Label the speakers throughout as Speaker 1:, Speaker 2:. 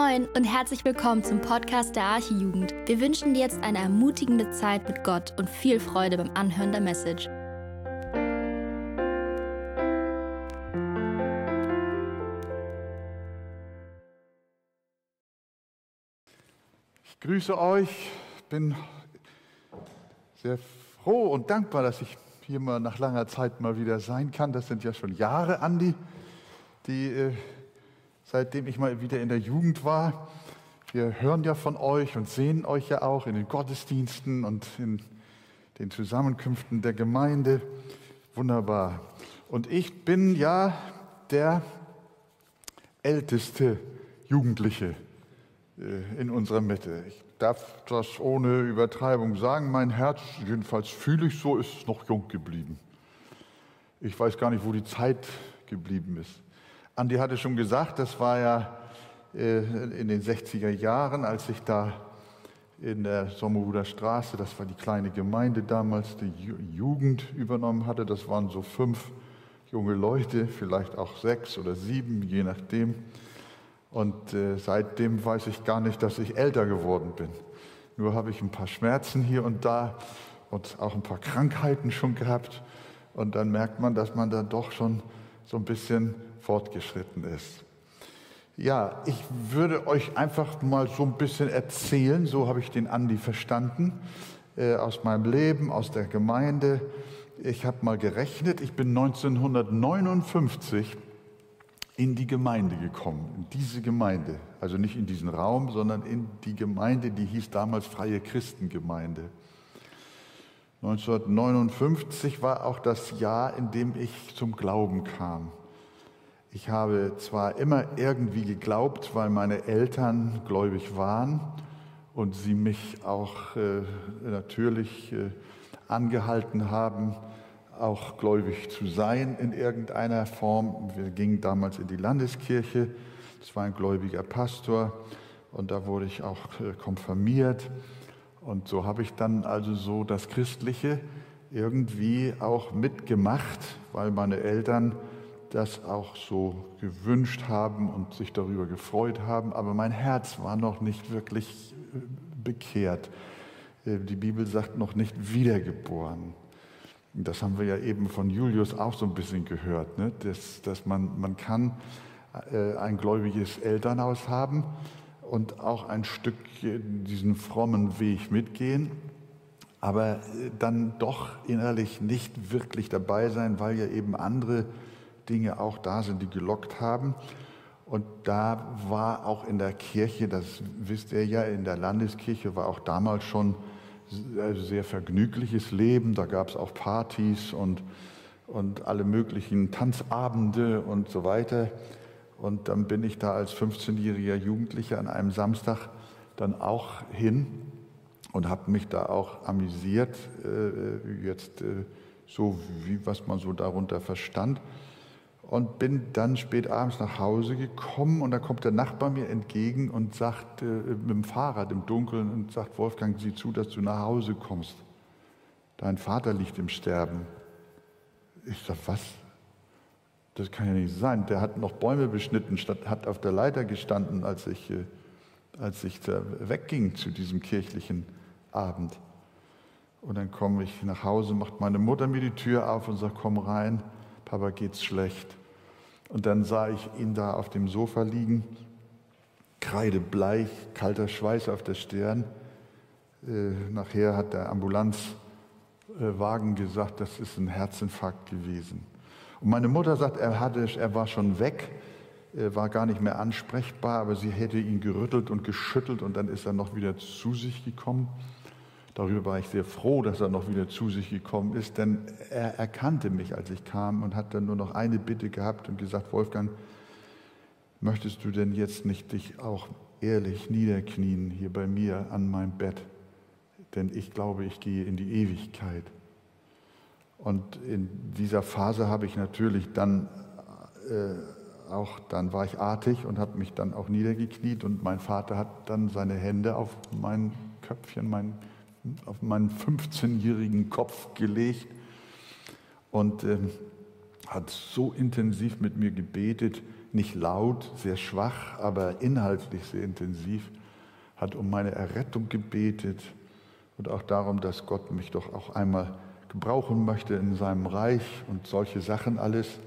Speaker 1: Moin und herzlich willkommen zum Podcast der Archijugend. Wir wünschen dir jetzt eine ermutigende Zeit mit Gott und viel Freude beim Anhören der Message.
Speaker 2: Ich grüße euch, bin sehr froh und dankbar, dass ich hier mal nach langer Zeit mal wieder sein kann. Das sind ja schon Jahre, Andi, die äh, seitdem ich mal wieder in der Jugend war. Wir hören ja von euch und sehen euch ja auch in den Gottesdiensten und in den Zusammenkünften der Gemeinde. Wunderbar. Und ich bin ja der älteste Jugendliche äh, in unserer Mitte. Ich darf das ohne Übertreibung sagen. Mein Herz, jedenfalls fühle ich so, ist noch jung geblieben. Ich weiß gar nicht, wo die Zeit geblieben ist. Andi hatte schon gesagt, das war ja äh, in den 60er Jahren, als ich da in der Sommerhuder Straße, das war die kleine Gemeinde damals, die Jugend übernommen hatte. Das waren so fünf junge Leute, vielleicht auch sechs oder sieben, je nachdem. Und äh, seitdem weiß ich gar nicht, dass ich älter geworden bin. Nur habe ich ein paar Schmerzen hier und da und auch ein paar Krankheiten schon gehabt. Und dann merkt man, dass man da doch schon so ein bisschen fortgeschritten ist. Ja, ich würde euch einfach mal so ein bisschen erzählen, so habe ich den Andi verstanden, äh, aus meinem Leben, aus der Gemeinde. Ich habe mal gerechnet, ich bin 1959 in die Gemeinde gekommen, in diese Gemeinde. Also nicht in diesen Raum, sondern in die Gemeinde, die hieß damals Freie Christengemeinde. 1959 war auch das Jahr, in dem ich zum Glauben kam. Ich habe zwar immer irgendwie geglaubt, weil meine Eltern gläubig waren und sie mich auch äh, natürlich äh, angehalten haben, auch gläubig zu sein in irgendeiner Form. Wir gingen damals in die Landeskirche, es war ein gläubiger Pastor und da wurde ich auch äh, konfirmiert. Und so habe ich dann also so das Christliche irgendwie auch mitgemacht, weil meine Eltern das auch so gewünscht haben und sich darüber gefreut haben, aber mein Herz war noch nicht wirklich äh, bekehrt. Äh, die Bibel sagt noch nicht wiedergeboren. Das haben wir ja eben von Julius auch so ein bisschen gehört, ne? dass, dass man, man kann äh, ein gläubiges Elternhaus haben und auch ein Stück diesen frommen Weg mitgehen, aber dann doch innerlich nicht wirklich dabei sein, weil ja eben andere Dinge auch da sind, die gelockt haben. Und da war auch in der Kirche, das wisst ihr ja, in der Landeskirche war auch damals schon sehr vergnügliches Leben. Da gab es auch Partys und, und alle möglichen Tanzabende und so weiter. Und dann bin ich da als 15-jähriger Jugendlicher an einem Samstag dann auch hin und habe mich da auch amüsiert, äh, jetzt äh, so wie was man so darunter verstand und bin dann spät abends nach Hause gekommen und da kommt der Nachbar mir entgegen und sagt äh, mit dem Fahrrad im Dunkeln und sagt, Wolfgang, sieh zu, dass du nach Hause kommst. Dein Vater liegt im Sterben. Ich sag, was? Das kann ja nicht sein. Der hat noch Bäume beschnitten, hat auf der Leiter gestanden, als ich, äh, als ich wegging zu diesem kirchlichen Abend. Und dann komme ich nach Hause, macht meine Mutter mir die Tür auf und sagt, komm rein, Papa geht's schlecht. Und dann sah ich ihn da auf dem Sofa liegen, kreidebleich, kalter Schweiß auf der Stirn. Äh, nachher hat der Ambulanzwagen gesagt, das ist ein Herzinfarkt gewesen. Und meine Mutter sagt, er, hatte, er war schon weg, war gar nicht mehr ansprechbar, aber sie hätte ihn gerüttelt und geschüttelt und dann ist er noch wieder zu sich gekommen. Darüber war ich sehr froh, dass er noch wieder zu sich gekommen ist, denn er erkannte mich, als ich kam und hat dann nur noch eine Bitte gehabt und gesagt, Wolfgang, möchtest du denn jetzt nicht dich auch ehrlich niederknien hier bei mir an meinem Bett? Denn ich glaube, ich gehe in die Ewigkeit. Und in dieser Phase habe ich natürlich dann äh, auch, dann war ich artig und habe mich dann auch niedergekniet und mein Vater hat dann seine Hände auf mein Köpfchen, mein auf meinen 15-jährigen Kopf gelegt und äh, hat so intensiv mit mir gebetet, nicht laut, sehr schwach, aber inhaltlich sehr intensiv, hat um meine Errettung gebetet und auch darum, dass Gott mich doch auch einmal gebrauchen möchte in seinem Reich und solche Sachen alles.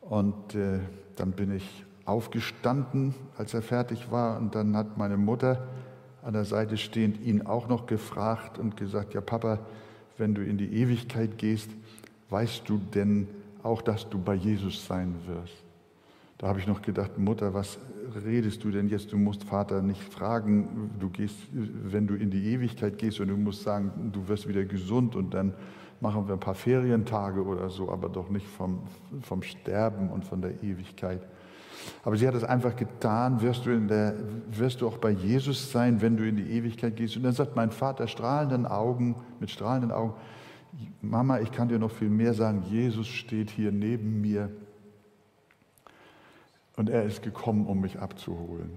Speaker 2: Und äh, dann bin ich aufgestanden, als er fertig war, und dann hat meine Mutter an der Seite stehend ihn auch noch gefragt und gesagt, ja Papa, wenn du in die Ewigkeit gehst, weißt du denn auch, dass du bei Jesus sein wirst? Da habe ich noch gedacht, Mutter, was redest du denn jetzt? Du musst Vater nicht fragen, du gehst, wenn du in die Ewigkeit gehst und du musst sagen, du wirst wieder gesund und dann machen wir ein paar Ferientage oder so, aber doch nicht vom, vom Sterben und von der Ewigkeit. Aber sie hat es einfach getan, wirst du, der, wirst du auch bei Jesus sein, wenn du in die Ewigkeit gehst. Und dann sagt mein Vater strahlenden Augen, mit strahlenden Augen, Mama, ich kann dir noch viel mehr sagen, Jesus steht hier neben mir und er ist gekommen, um mich abzuholen.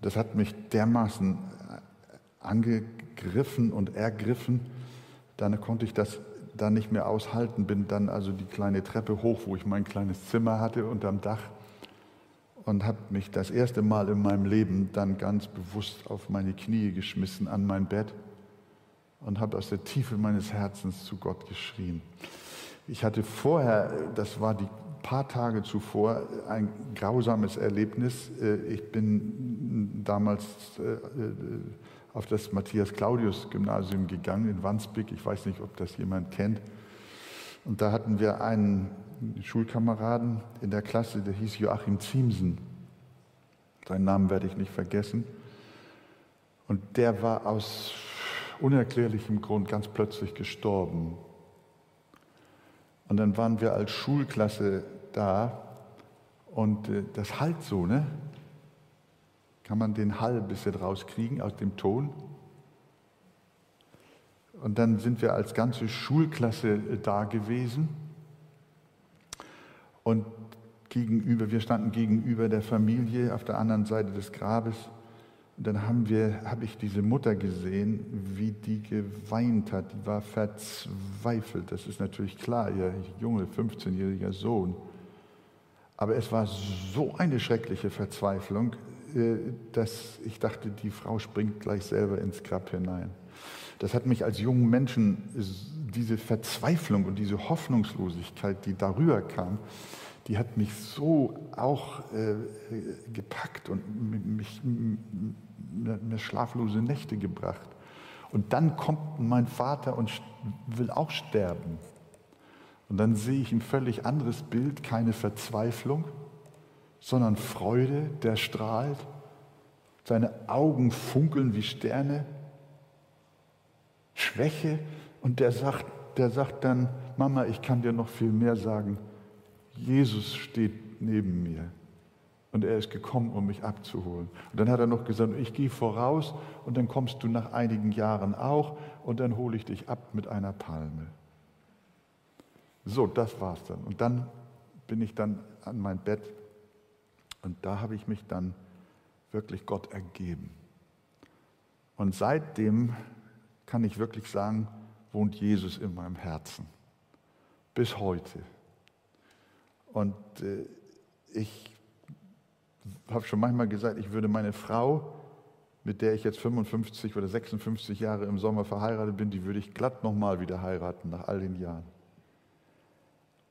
Speaker 2: Das hat mich dermaßen angegriffen und ergriffen, dann konnte ich das dann nicht mehr aushalten, bin dann also die kleine Treppe hoch, wo ich mein kleines Zimmer hatte unterm Dach und habe mich das erste Mal in meinem Leben dann ganz bewusst auf meine Knie geschmissen an mein Bett und habe aus der Tiefe meines Herzens zu Gott geschrien. Ich hatte vorher, das war die paar Tage zuvor, ein grausames Erlebnis. Äh, ich bin damals äh, äh, auf das Matthias-Claudius-Gymnasium gegangen in Wandsbek. Ich weiß nicht, ob das jemand kennt. Und da hatten wir einen Schulkameraden in der Klasse, der hieß Joachim Ziemsen. Seinen Namen werde ich nicht vergessen. Und der war aus unerklärlichem Grund ganz plötzlich gestorben. Und dann waren wir als Schulklasse da und äh, das halt so, ne? Kann man den Hall ein bisschen rauskriegen aus dem Ton? Und dann sind wir als ganze Schulklasse äh, da gewesen und gegenüber, wir standen gegenüber der Familie auf der anderen Seite des Grabes und dann haben wir, habe ich diese Mutter gesehen, wie die geweint hat. Die war verzweifelt. Das ist natürlich klar, ihr junge 15-jähriger Sohn. Aber es war so eine schreckliche Verzweiflung, dass ich dachte, die Frau springt gleich selber ins Grab hinein. Das hat mich als jungen Menschen, diese Verzweiflung und diese Hoffnungslosigkeit, die darüber kam, die hat mich so auch äh, gepackt und mich, mir schlaflose Nächte gebracht. Und dann kommt mein Vater und will auch sterben. Und dann sehe ich ein völlig anderes Bild, keine Verzweiflung, sondern Freude, der strahlt. Seine Augen funkeln wie Sterne. Schwäche und der sagt, der sagt dann, Mama, ich kann dir noch viel mehr sagen. Jesus steht neben mir und er ist gekommen, um mich abzuholen. Und dann hat er noch gesagt, ich gehe voraus und dann kommst du nach einigen Jahren auch und dann hole ich dich ab mit einer Palme. So, das war's dann. Und dann bin ich dann an mein Bett und da habe ich mich dann wirklich Gott ergeben. Und seitdem kann ich wirklich sagen, wohnt Jesus in meinem Herzen. Bis heute. Und äh, ich habe schon manchmal gesagt, ich würde meine Frau, mit der ich jetzt 55 oder 56 Jahre im Sommer verheiratet bin, die würde ich glatt nochmal wieder heiraten nach all den Jahren.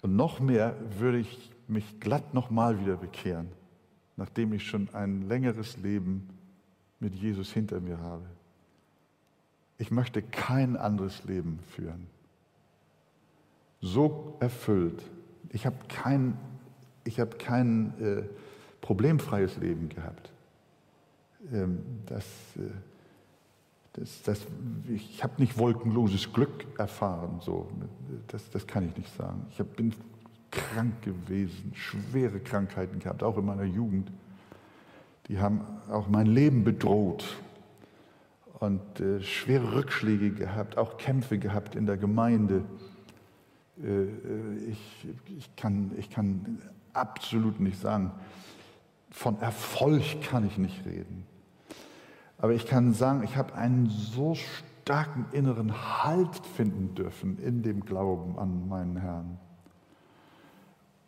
Speaker 2: Und noch mehr würde ich mich glatt nochmal wieder bekehren, nachdem ich schon ein längeres Leben mit Jesus hinter mir habe. Ich möchte kein anderes Leben führen. So erfüllt. Ich habe kein, ich habe kein äh, problemfreies Leben gehabt. Ähm, das, äh, das, das, ich habe nicht wolkenloses Glück erfahren, so. das, das kann ich nicht sagen. Ich hab, bin krank gewesen, schwere Krankheiten gehabt, auch in meiner Jugend. Die haben auch mein Leben bedroht und äh, schwere Rückschläge gehabt, auch Kämpfe gehabt in der Gemeinde. Äh, äh ich, ich, kann, ich kann absolut nicht sagen, von Erfolg kann ich nicht reden. Aber ich kann sagen, ich habe einen so starken inneren Halt finden dürfen in dem Glauben an meinen Herrn.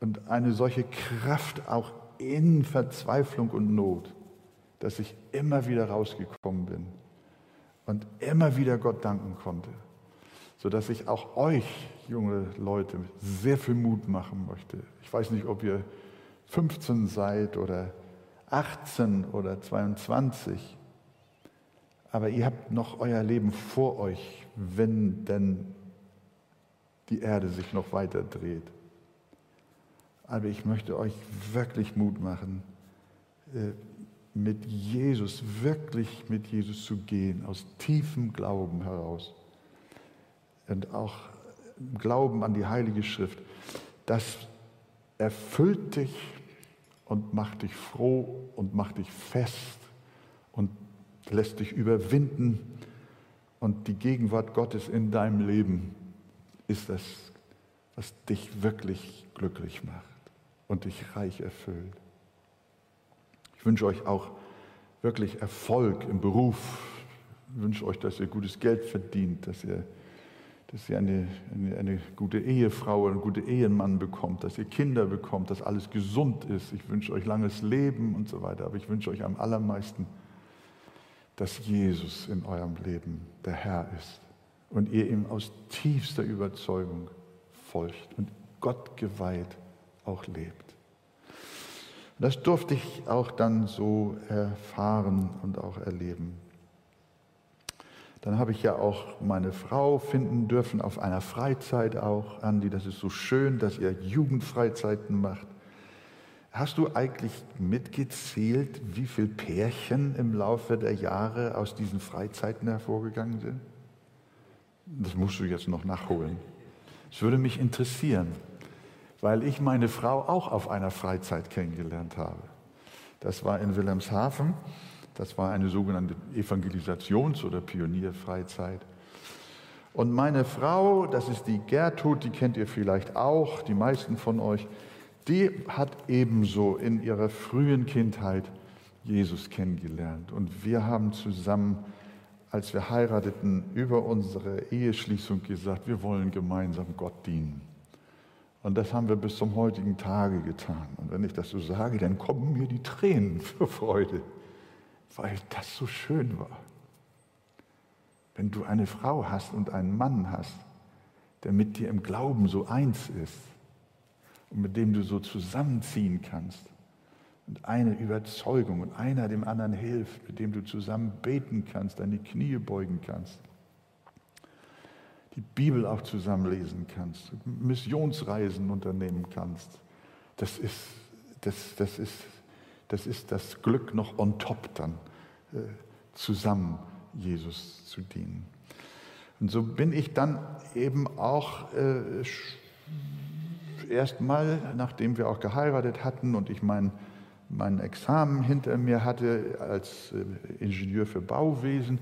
Speaker 2: Und eine solche Kraft auch in Verzweiflung und Not, dass ich immer wieder rausgekommen bin und immer wieder Gott danken konnte, sodass ich auch euch, junge Leute, sehr viel Mut machen möchte. Ich weiß nicht, ob ihr 15 seid oder 18 oder 22, aber ihr habt noch euer Leben vor euch, wenn denn die Erde sich noch weiter dreht. Aber ich möchte euch wirklich Mut machen, äh, mit Jesus, wirklich mit Jesus zu gehen, aus tiefem Glauben heraus. Und auch Glauben an die Heilige Schrift. Das erfüllt dich und macht dich froh und macht dich fest und lässt dich überwinden. Und die Gegenwart Gottes in deinem Leben ist das, was dich wirklich glücklich macht und dich reich erfüllt. Ich wünsche euch auch wirklich Erfolg im Beruf. Ich wünsche euch, dass ihr gutes Geld verdient, dass ihr, dass ihr eine, eine, eine gute Ehefrau oder einen guten Ehemann bekommt, dass ihr Kinder bekommt, dass alles gesund ist. Ich wünsche euch langes Leben und so weiter. Aber ich wünsche euch am allermeisten, dass Jesus in eurem Leben der Herr ist und ihr ihm aus tiefster Überzeugung folgt und Gott geweiht auch lebt. Das durfte ich auch dann so erfahren und auch erleben. Dann habe ich ja auch meine Frau finden dürfen auf einer Freizeit auch. Andi, das ist so schön, dass ihr Jugendfreizeiten macht. Hast du eigentlich mitgezählt, wie viele Pärchen im Laufe der Jahre aus diesen Freizeiten hervorgegangen sind? Das musst du jetzt noch nachholen. Es würde mich interessieren weil ich meine Frau auch auf einer Freizeit kennengelernt habe. Das war in Wilhelmshaven. Das war eine sogenannte Evangelisations- oder Pionierfreizeit. Und meine Frau, das ist die Gertrud, die kennt ihr vielleicht auch, die meisten von euch, die hat ebenso in ihrer frühen Kindheit Jesus kennengelernt. Und wir haben zusammen, als wir heirateten, über unsere Eheschließung gesagt, wir wollen gemeinsam Gott dienen. Und das haben wir bis zum heutigen Tage getan. Und wenn ich das so sage, dann kommen mir die Tränen für Freude, weil das so schön war. Wenn du eine Frau hast und einen Mann hast, der mit dir im Glauben so eins ist und mit dem du so zusammenziehen kannst und eine Überzeugung und einer dem anderen hilft, mit dem du zusammen beten kannst, deine Knie beugen kannst die Bibel auch zusammenlesen kannst, Missionsreisen unternehmen kannst. Das ist das, das, ist, das, ist das Glück noch on top dann, äh, zusammen Jesus zu dienen. Und so bin ich dann eben auch äh, erstmal, nachdem wir auch geheiratet hatten und ich mein, mein Examen hinter mir hatte als äh, Ingenieur für Bauwesen,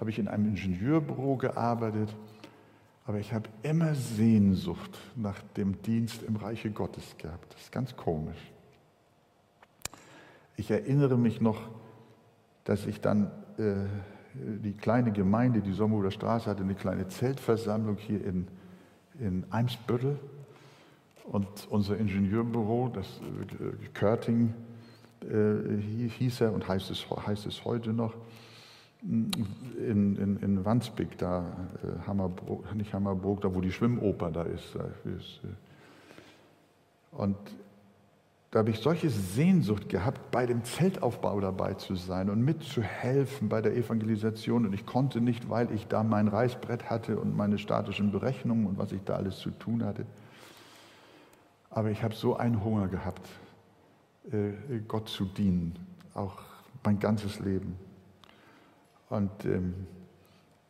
Speaker 2: habe ich in einem Ingenieurbüro gearbeitet aber ich habe immer Sehnsucht nach dem Dienst im Reiche Gottes gehabt. Das ist ganz komisch. Ich erinnere mich noch, dass ich dann äh, die kleine Gemeinde, die Sommerhuder Straße, hatte eine kleine Zeltversammlung hier in, in Eimsbüttel. Und unser Ingenieurbüro, das äh, Körting äh, hieß er und heißt es, heißt es heute noch, in, in, in Wandsbek, da, äh, Hammerburg, nicht Hammerburg, da wo die Schwimmoper da ist. Äh, und da habe ich solche Sehnsucht gehabt, bei dem Zeltaufbau dabei zu sein und mitzuhelfen bei der Evangelisation. Und ich konnte nicht, weil ich da mein Reißbrett hatte und meine statischen Berechnungen und was ich da alles zu tun hatte. Aber ich habe so einen Hunger gehabt, äh, Gott zu dienen, auch mein ganzes Leben. Und ähm,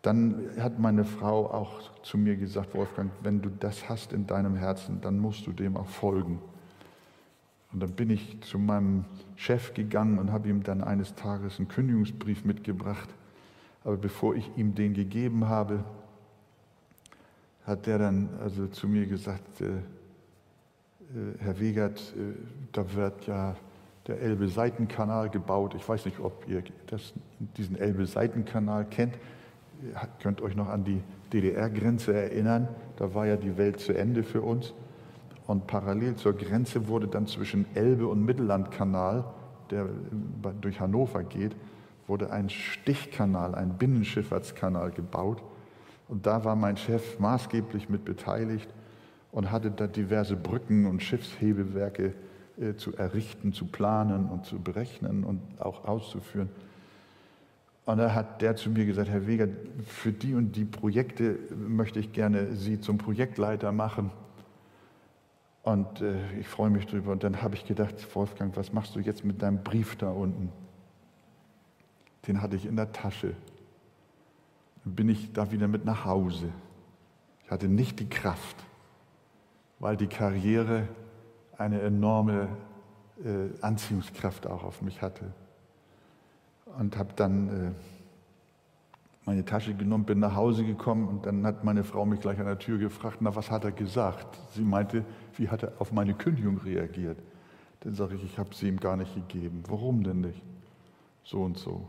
Speaker 2: dann hat meine Frau auch zu mir gesagt, Wolfgang, wenn du das hast in deinem Herzen, dann musst du dem auch folgen. Und dann bin ich zu meinem Chef gegangen und habe ihm dann eines Tages einen Kündigungsbrief mitgebracht. Aber bevor ich ihm den gegeben habe, hat der dann also zu mir gesagt, äh, äh, Herr Wegert, äh, da wird ja der Elbe-Seitenkanal gebaut. Ich weiß nicht, ob ihr das, diesen Elbe-Seitenkanal kennt. Ihr könnt euch noch an die DDR-Grenze erinnern. Da war ja die Welt zu Ende für uns. Und parallel zur Grenze wurde dann zwischen Elbe und Mittellandkanal, der durch Hannover geht, wurde ein Stichkanal, ein Binnenschifffahrtskanal gebaut. Und da war mein Chef maßgeblich mit beteiligt und hatte da diverse Brücken und Schiffshebewerke zu errichten, zu planen und zu berechnen und auch auszuführen. Und da hat der zu mir gesagt, Herr Weger, für die und die Projekte möchte ich gerne Sie zum Projektleiter machen. Und äh, ich freue mich drüber. Und dann habe ich gedacht, Wolfgang, was machst du jetzt mit deinem Brief da unten? Den hatte ich in der Tasche. Dann bin ich da wieder mit nach Hause. Ich hatte nicht die Kraft, weil die Karriere eine enorme äh, Anziehungskraft auch auf mich hatte. Und habe dann äh, meine Tasche genommen, bin nach Hause gekommen und dann hat meine Frau mich gleich an der Tür gefragt, na was hat er gesagt? Sie meinte, wie hat er auf meine Kündigung reagiert? Dann sage ich, ich habe sie ihm gar nicht gegeben. Warum denn nicht? So und so.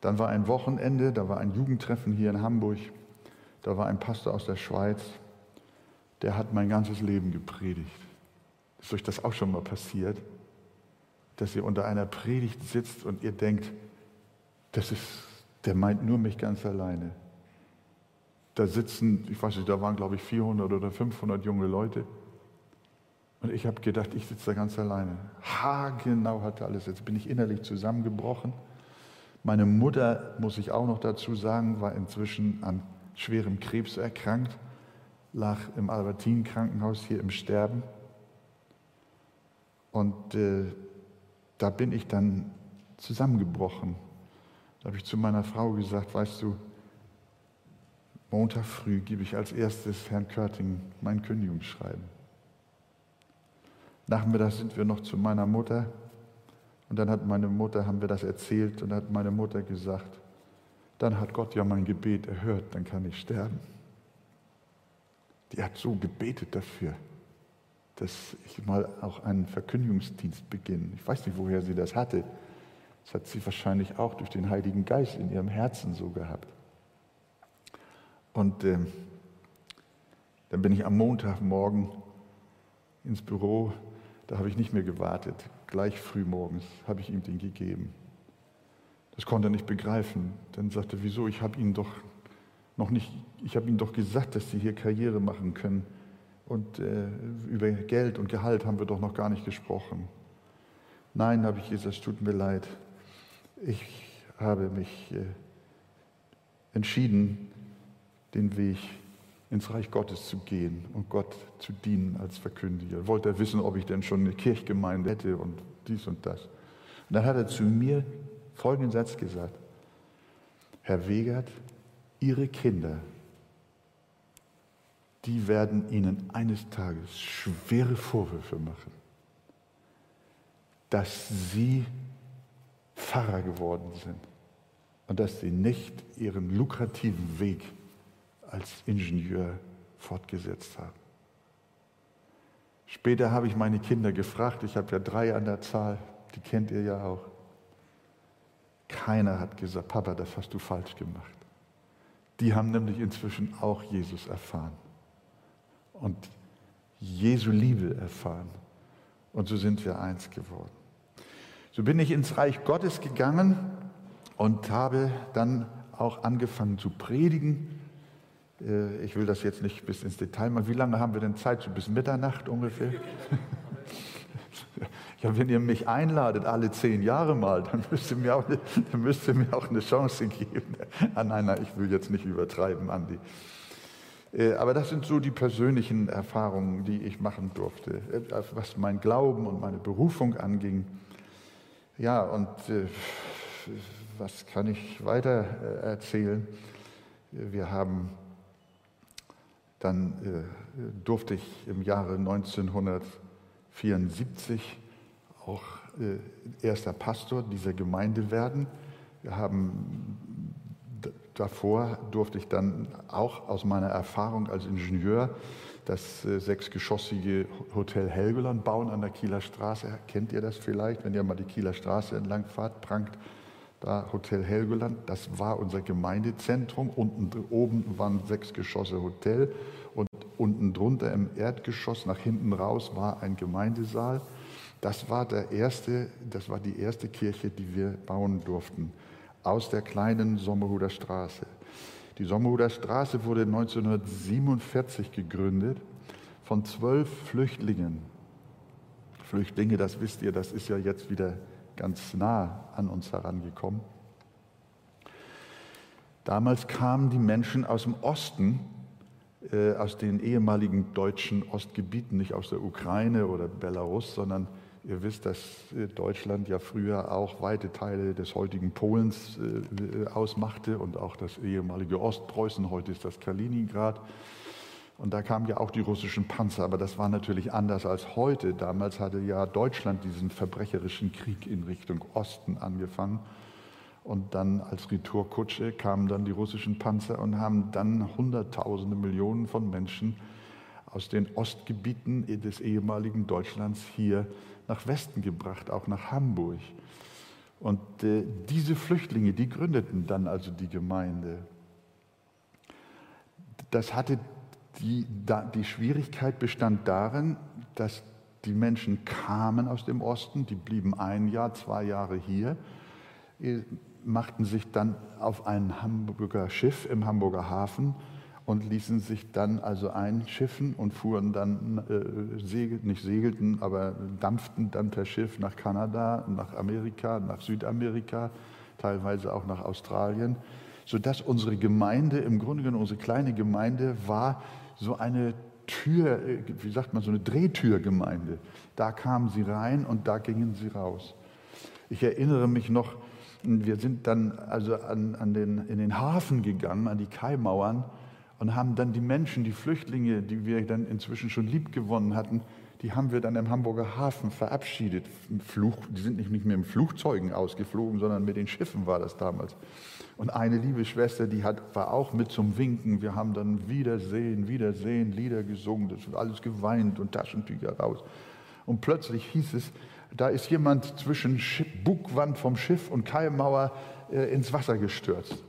Speaker 2: Dann war ein Wochenende, da war ein Jugendtreffen hier in Hamburg. Da war ein Pastor aus der Schweiz, der hat mein ganzes Leben gepredigt. Ist euch das auch schon mal passiert? Dass ihr unter einer Predigt sitzt und ihr denkt, das ist, der meint nur mich ganz alleine. Da sitzen, ich weiß nicht, da waren glaube ich 400 oder 500 junge Leute. Und ich habe gedacht, ich sitze da ganz alleine. Ha, genau hatte alles. Jetzt bin ich innerlich zusammengebrochen. Meine Mutter, muss ich auch noch dazu sagen, war inzwischen an schwerem Krebs erkrankt, lag im Albertin-Krankenhaus hier im Sterben. Und äh, da bin ich dann zusammengebrochen. Da habe ich zu meiner Frau gesagt, weißt du, Montag früh gebe ich als erstes Herrn Körting mein Kündigungsschreiben. Nachmittags sind wir noch zu meiner Mutter und dann hat meine Mutter, haben wir das erzählt und hat meine Mutter gesagt, dann hat Gott ja mein Gebet erhört, dann kann ich sterben. Die hat so gebetet dafür, dass ich mal auch einen Verkündigungsdienst beginne. Ich weiß nicht, woher sie das hatte. Das hat sie wahrscheinlich auch durch den Heiligen Geist in ihrem Herzen so gehabt. Und äh, dann bin ich am Montagmorgen ins Büro, da habe ich nicht mehr gewartet. Gleich früh morgens habe ich ihm den gegeben. Das konnte er nicht begreifen. Dann sagte er, wieso? Ich habe Ihnen doch noch nicht, ich habe Ihnen doch gesagt, dass Sie hier Karriere machen können. Und äh, über Geld und Gehalt haben wir doch noch gar nicht gesprochen. Nein, habe ich gesagt, es tut mir leid. Ich habe mich äh, entschieden, den Weg ins Reich Gottes zu gehen und Gott zu dienen als Verkündiger. Wollte er wissen, ob ich denn schon eine Kirchgemeinde hätte und dies und das. Und dann hat er zu mir folgenden Satz gesagt. Herr Wegert, Ihre Kinder, die werden Ihnen eines Tages schwere Vorwürfe machen, dass Sie Pfarrer geworden sind und dass Sie nicht Ihren lukrativen Weg als Ingenieur fortgesetzt haben. Später habe ich meine Kinder gefragt, ich habe ja drei an der Zahl, die kennt ihr ja auch. Keiner hat gesagt, Papa, das hast du falsch gemacht. Die haben nämlich inzwischen auch Jesus erfahren und Jesu Liebe erfahren. Und so sind wir eins geworden. So bin ich ins Reich Gottes gegangen und habe dann auch angefangen zu predigen äh, ich will das jetzt nicht bis ins Detail machen. Wie lange haben wir denn Zeit? So bis Mitternacht ungefähr? Ja, wenn ihr mich einladet, alle zehn Jahre mal, dann müsst ihr mir auch dann müsst ihr mir auch eine Chance geben. Ah, nein, nein, ich will jetzt nicht übertreiben, Andi. Äh, aber das sind so die persönlichen Erfahrungen, die ich machen durfte, äh, was mein Glauben und meine Berufung anging. Ja, und was kann ich weiter erzählen? Wir haben dann äh, durfte ich im Jahre 1974 auch äh, erster Pastor dieser Gemeinde werden. Wir haben davor durfte ich dann auch aus meiner Erfahrung als Ingenieur das äh, sechsgeschossige Hotel Helgoland bauen an der Kieler Straße. Kennt ihr das vielleicht, wenn ihr mal die Kieler Straße entlang fahrt, prangt da Hotel Helgoland, das war unser Gemeindezentrum. Unten oben waren sechs Geschosse Hotel und unten drunter im Erdgeschoss nach hinten raus war ein Gemeindesaal. Das war, der erste, das war die erste Kirche, die wir bauen durften, aus der kleinen Sommerhuder Straße. Die Sommerhuder Straße wurde 1947 gegründet von zwölf Flüchtlingen. Flüchtlinge, das wisst ihr, das ist ja jetzt wieder ganz nah an uns herangekommen. Damals kamen die Menschen aus dem Osten, äh, aus den ehemaligen deutschen Ostgebieten, nicht aus der Ukraine oder Belarus, sondern ihr wisst, dass äh, Deutschland ja früher auch weite Teile des heutigen Polens äh, ausmachte und auch das ehemalige Ostpreußen, heute ist das Kaliningrad. Und da kamen ja auch die russischen Panzer, aber das war natürlich anders als heute. Damals hatte ja Deutschland diesen verbrecherischen Krieg in Richtung Osten angefangen. Und dann als Retourkutsche kamen dann die russischen Panzer und haben dann Hunderttausende, Millionen von Menschen aus den Ostgebieten des ehemaligen Deutschlands hier nach Westen gebracht, auch nach Hamburg. Und äh, diese Flüchtlinge, die gründeten dann also die Gemeinde. Das hatte die, die Schwierigkeit bestand darin, dass die Menschen kamen aus dem Osten, die blieben ein Jahr, zwei Jahre hier, machten sich dann auf ein Hamburger Schiff im Hamburger Hafen und ließen sich dann also einschiffen und fuhren dann, äh, segel, nicht segelten, aber dampften dann per Schiff nach Kanada, nach Amerika, nach Südamerika, teilweise auch nach Australien, sodass unsere Gemeinde, im Grunde genommen unsere kleine Gemeinde, war so eine Tür, äh, wie sagt man, so eine Drehtürgemeinde. Da kamen sie rein und da gingen sie raus. Ich erinnere mich noch, wir sind dann also an, an den, in den Hafen gegangen, an die Kaimauern und haben dann die Menschen, die Flüchtlinge, die wir dann inzwischen schon lieb gewonnen hatten, die haben wir dann im Hamburger Hafen verabschiedet. Fluch, die sind nicht, nicht mehr mit Flugzeugen ausgeflogen, sondern mit den Schiffen war das damals. Und eine liebe Schwester, die hat, war auch mit zum Winken. Wir haben dann Wiedersehen, Wiedersehen, Lieder gesungen, das alles geweint und Taschentücher raus. Und plötzlich hieß es, da ist jemand zwischen Bugwand vom Schiff und Keilmauer äh, ins Wasser gestürzt.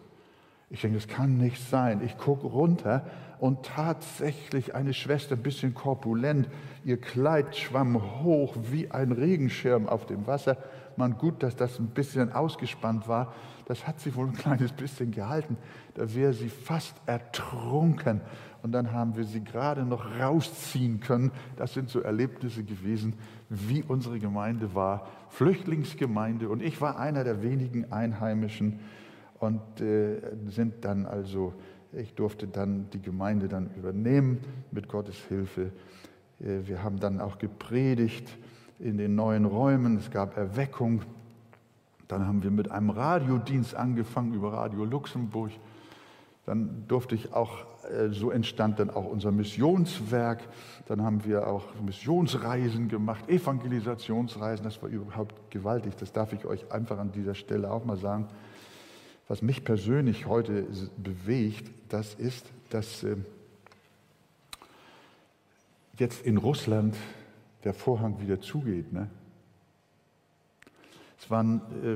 Speaker 2: Ich denke, das kann nicht sein. Ich gucke runter und tatsächlich eine Schwester, ein bisschen korpulent, ihr Kleid schwamm hoch wie ein Regenschirm auf dem Wasser. Man gut, dass das ein bisschen ausgespannt war. Das hat sie wohl ein kleines bisschen gehalten. Da wäre sie fast ertrunken. Und dann haben wir sie gerade noch rausziehen können. Das sind so Erlebnisse gewesen, wie unsere Gemeinde war. Flüchtlingsgemeinde. Und ich war einer der wenigen Einheimischen und äh, sind dann also, ich durfte dann die Gemeinde dann übernehmen mit Gottes Hilfe. Äh, wir haben dann auch gepredigt in den neuen Räumen. Es gab Erweckung. Dann haben wir mit einem Radiodienst angefangen über Radio Luxemburg. Dann durfte ich auch, äh, so entstand dann auch unser Missionswerk. Dann haben wir auch Missionsreisen gemacht, Evangelisationsreisen. Das war überhaupt gewaltig. Das darf ich euch einfach an dieser Stelle auch mal sagen. Was mich persönlich heute bewegt, das ist, dass äh, jetzt in Russland der Vorhang wieder zugeht. Ne? Es waren äh,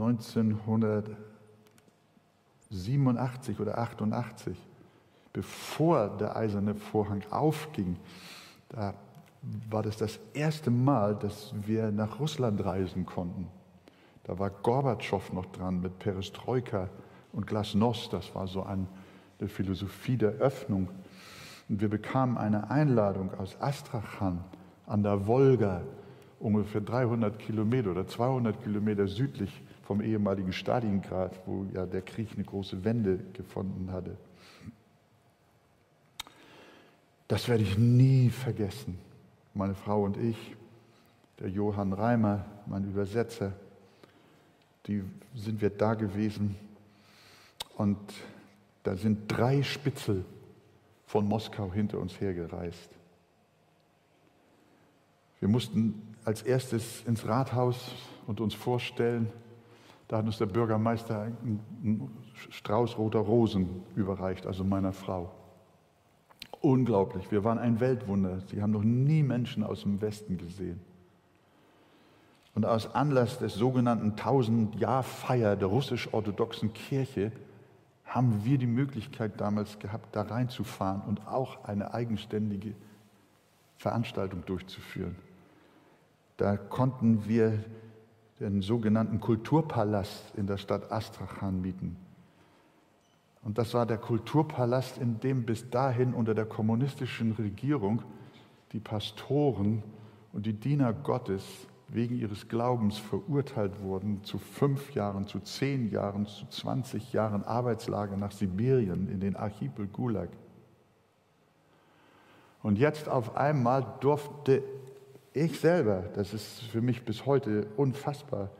Speaker 2: 1900 87 oder 88, bevor der eiserne Vorhang aufging, da war das das erste Mal, dass wir nach Russland reisen konnten. Da war Gorbatschow noch dran mit Perestroika und Glasnost. Das war so eine Philosophie der Öffnung. Und wir bekamen eine Einladung aus Astrachan an der Wolga, ungefähr 300 Kilometer oder 200 Kilometer südlich vom ehemaligen Stalingrad, wo ja der Krieg eine große Wende gefunden hatte. Das werde ich nie vergessen. Meine Frau und ich, der Johann Reimer, mein Übersetzer, die sind wir da gewesen und da sind drei Spitzel von Moskau hinter uns hergereist. Wir mussten als erstes ins Rathaus und uns vorstellen, da hat uns der Bürgermeister einen Strauß roter Rosen überreicht, also meiner Frau. Unglaublich, wir waren ein Weltwunder. Sie haben noch nie Menschen aus dem Westen gesehen. Und aus Anlass des sogenannten 1000-Jahr-Feier der russisch-orthodoxen Kirche haben wir die Möglichkeit damals gehabt, da reinzufahren und auch eine eigenständige Veranstaltung durchzuführen. Da konnten wir den sogenannten Kulturpalast in der Stadt Astrachan mieten. Und das war der Kulturpalast, in dem bis dahin unter der kommunistischen Regierung die Pastoren und die Diener Gottes wegen ihres Glaubens verurteilt wurden zu fünf Jahren, zu zehn Jahren, zu 20 Jahren Arbeitslager nach Sibirien in den Archipel Gulag. Und jetzt auf einmal durfte ich selber, das ist für mich bis heute unfassbar,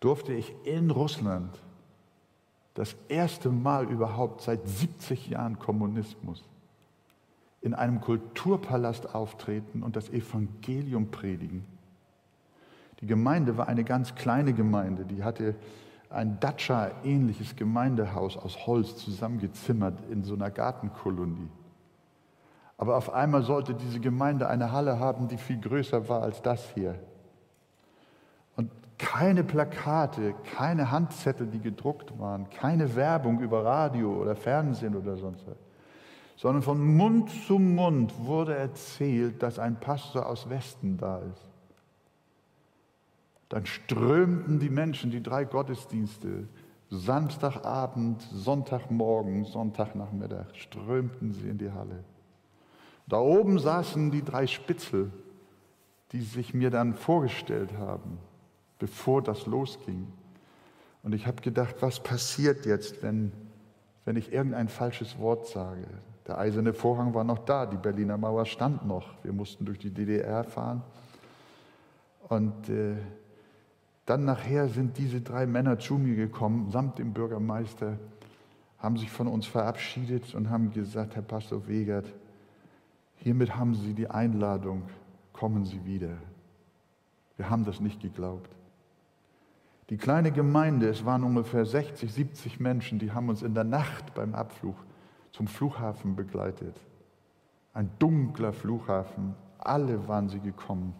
Speaker 2: durfte ich in Russland das erste Mal überhaupt seit 70 Jahren Kommunismus in einem Kulturpalast auftreten und das Evangelium predigen. Die Gemeinde war eine ganz kleine Gemeinde, die hatte ein Datscha-ähnliches Gemeindehaus aus Holz zusammengezimmert in so einer Gartenkolonie. Aber auf einmal sollte diese Gemeinde eine Halle haben, die viel größer war als das hier. Und keine Plakate, keine Handzettel, die gedruckt waren, keine Werbung über Radio oder Fernsehen oder sonst was, sondern von Mund zu Mund wurde erzählt, dass ein Pastor aus Westen da ist. Dann strömten die Menschen, die drei Gottesdienste, Samstagabend, Sonntagmorgen, Sonntagnachmittag, strömten sie in die Halle. Da oben saßen die drei Spitzel, die sich mir dann vorgestellt haben, bevor das losging. Und ich habe gedacht, was passiert jetzt, wenn, wenn ich irgendein falsches Wort sage? Der eiserne Vorhang war noch da, die Berliner Mauer stand noch. Wir mussten durch die DDR fahren. Und äh, dann nachher sind diese drei Männer zu mir gekommen, samt dem Bürgermeister, haben sich von uns verabschiedet und haben gesagt, Herr Pastor Wegert, Hiermit haben Sie die Einladung, kommen Sie wieder. Wir haben das nicht geglaubt. Die kleine Gemeinde, es waren ungefähr 60, 70 Menschen, die haben uns in der Nacht beim Abflug zum Flughafen begleitet. Ein dunkler Flughafen, alle waren sie gekommen.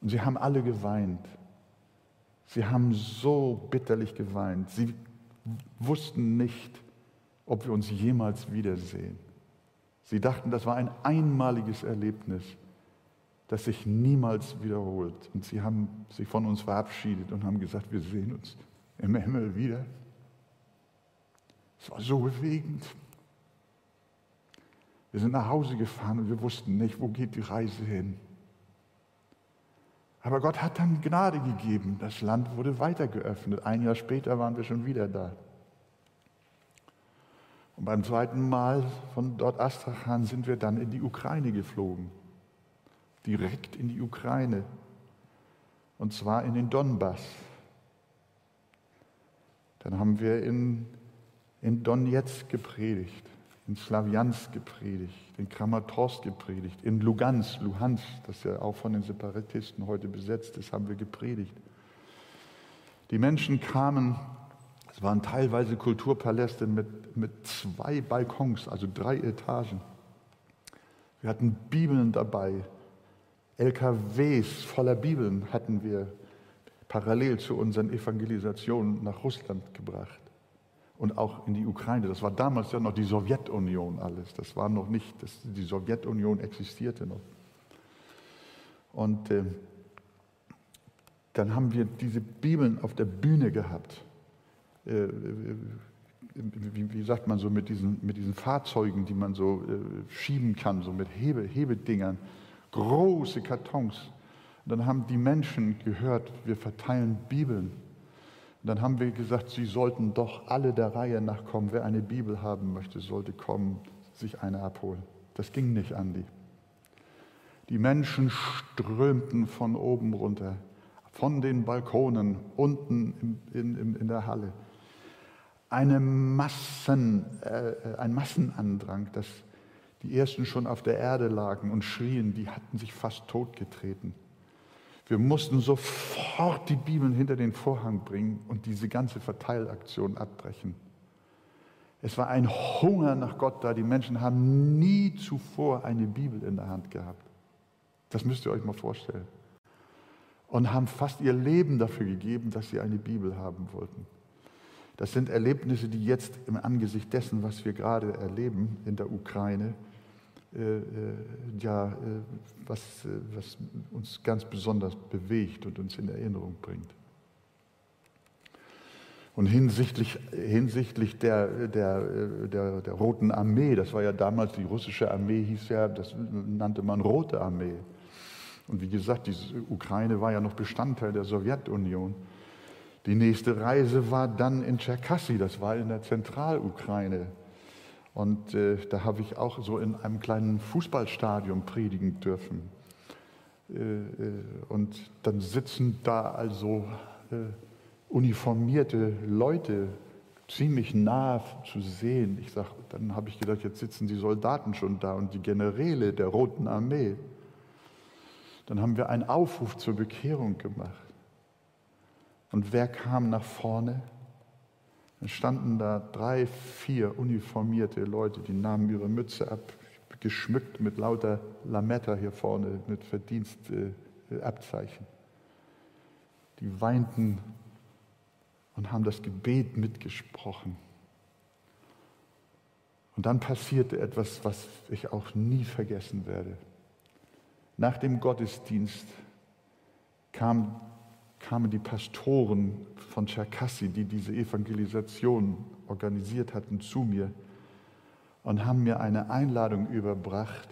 Speaker 2: Und sie haben alle geweint. Sie haben so bitterlich geweint. Sie wussten nicht, ob wir uns jemals wiedersehen. Sie dachten, das war ein einmaliges Erlebnis, das sich niemals wiederholt. Und sie haben sich von uns verabschiedet und haben gesagt, wir sehen uns im Himmel wieder. Es war so bewegend. Wir sind nach Hause gefahren und wir wussten nicht, wo geht die Reise hin. Aber Gott hat dann Gnade gegeben. Das Land wurde weiter geöffnet. Ein Jahr später waren wir schon wieder da. Und beim zweiten Mal von dort Astrachan sind wir dann in die Ukraine geflogen. Direkt in die Ukraine. Und zwar in den Donbass. Dann haben wir in, in Donetsk gepredigt, in Slawiansk gepredigt, in Kramatorsk gepredigt, in Lugansk, Luhansk, das ja auch von den Separatisten heute besetzt ist, haben wir gepredigt. Die Menschen kamen es waren teilweise Kulturpaläste mit, mit zwei Balkons, also drei Etagen. Wir hatten Bibeln dabei. LKWs voller Bibeln hatten wir parallel zu unseren Evangelisationen nach Russland gebracht und auch in die Ukraine. Das war damals ja noch die Sowjetunion alles. Das war noch nicht, das, die Sowjetunion existierte noch. Und äh, dann haben wir diese Bibeln auf der Bühne gehabt. Äh, wie, wie, sagt man so, mit diesen, mit diesen Fahrzeugen, die man so äh, schieben kann, so mit Hebe, Hebedingern, große Kartons. Und dann haben die Menschen gehört, wir verteilen Bibeln. Und dann haben wir gesagt, sie sollten doch alle der Reihe nachkommen. Wer eine Bibel haben möchte, sollte kommen, sich eine abholen. Das ging nicht, Andi. Die Menschen strömten von oben runter, von den Balkonen, unten in, in, in der Halle eine Massen, äh, ein Massenandrang, dass die ersten schon auf der Erde lagen und schrien, die hatten sich fast totgetreten. Wir mussten sofort die Bibeln hinter den Vorhang bringen und diese ganze Verteilaktion abbrechen. Es war ein Hunger nach Gott da. Die Menschen haben nie zuvor eine Bibel in der Hand gehabt. Das müsst ihr euch mal vorstellen. Und haben fast ihr Leben dafür gegeben, dass sie eine Bibel haben wollten. Das sind Erlebnisse, die jetzt im Angesicht dessen, was wir gerade erleben in der Ukraine, ja, äh, was, äh, was uns ganz besonders bewegt und uns in Erinnerung bringt. Und hinsichtlich, hinsichtlich der, der, der, der, Roten Armee, das war ja damals die russische Armee, hieß ja, das nannte man Rote Armee. Und wie gesagt, die Ukraine war ja noch Bestandteil der Sowjetunion. Die nächste Reise war dann in Tscherkassy, das war in der Zentralukraine. Und äh, da habe ich auch so in einem kleinen Fußballstadion predigen dürfen. Äh, äh, und dann sitzen da also äh, uniformierte Leute ziemlich nah zu sehen. Ich sag, dann habe ich gedacht, jetzt sitzen die Soldaten schon da und die Generäle der Roten Armee. Dann haben wir einen Aufruf zur Bekehrung gemacht. Und wer kam nach vorne? Dann standen da drei, vier uniformierte Leute, die nahmen ihre Mütze ab, geschmückt mit lauter Lametta hier vorne, mit Verdienstabzeichen. Die weinten und haben das Gebet mitgesprochen. Und dann passierte etwas, was ich auch nie vergessen werde. Nach dem Gottesdienst kam kamen die Pastoren von Cherkassy, die diese Evangelisation organisiert hatten, zu mir und haben mir eine Einladung überbracht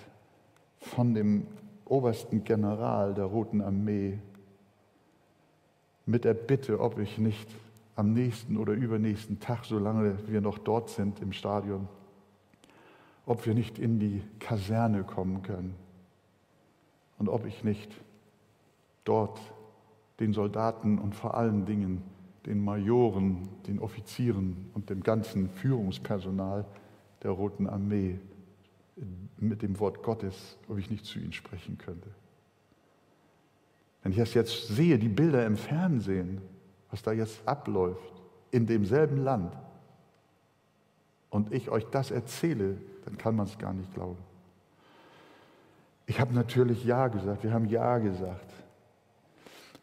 Speaker 2: von dem obersten General der Roten Armee mit der Bitte, ob ich nicht am nächsten oder übernächsten Tag, solange wir noch dort sind im Stadion, ob wir nicht in die Kaserne kommen können und ob ich nicht dort den Soldaten und vor allen Dingen den Majoren, den Offizieren und dem ganzen Führungspersonal der Roten Armee mit dem Wort Gottes, ob ich nicht zu ihnen sprechen könnte. Wenn ich das jetzt sehe, die Bilder im Fernsehen, was da jetzt abläuft, in demselben Land, und ich euch das erzähle, dann kann man es gar nicht glauben. Ich habe natürlich Ja gesagt, wir haben Ja gesagt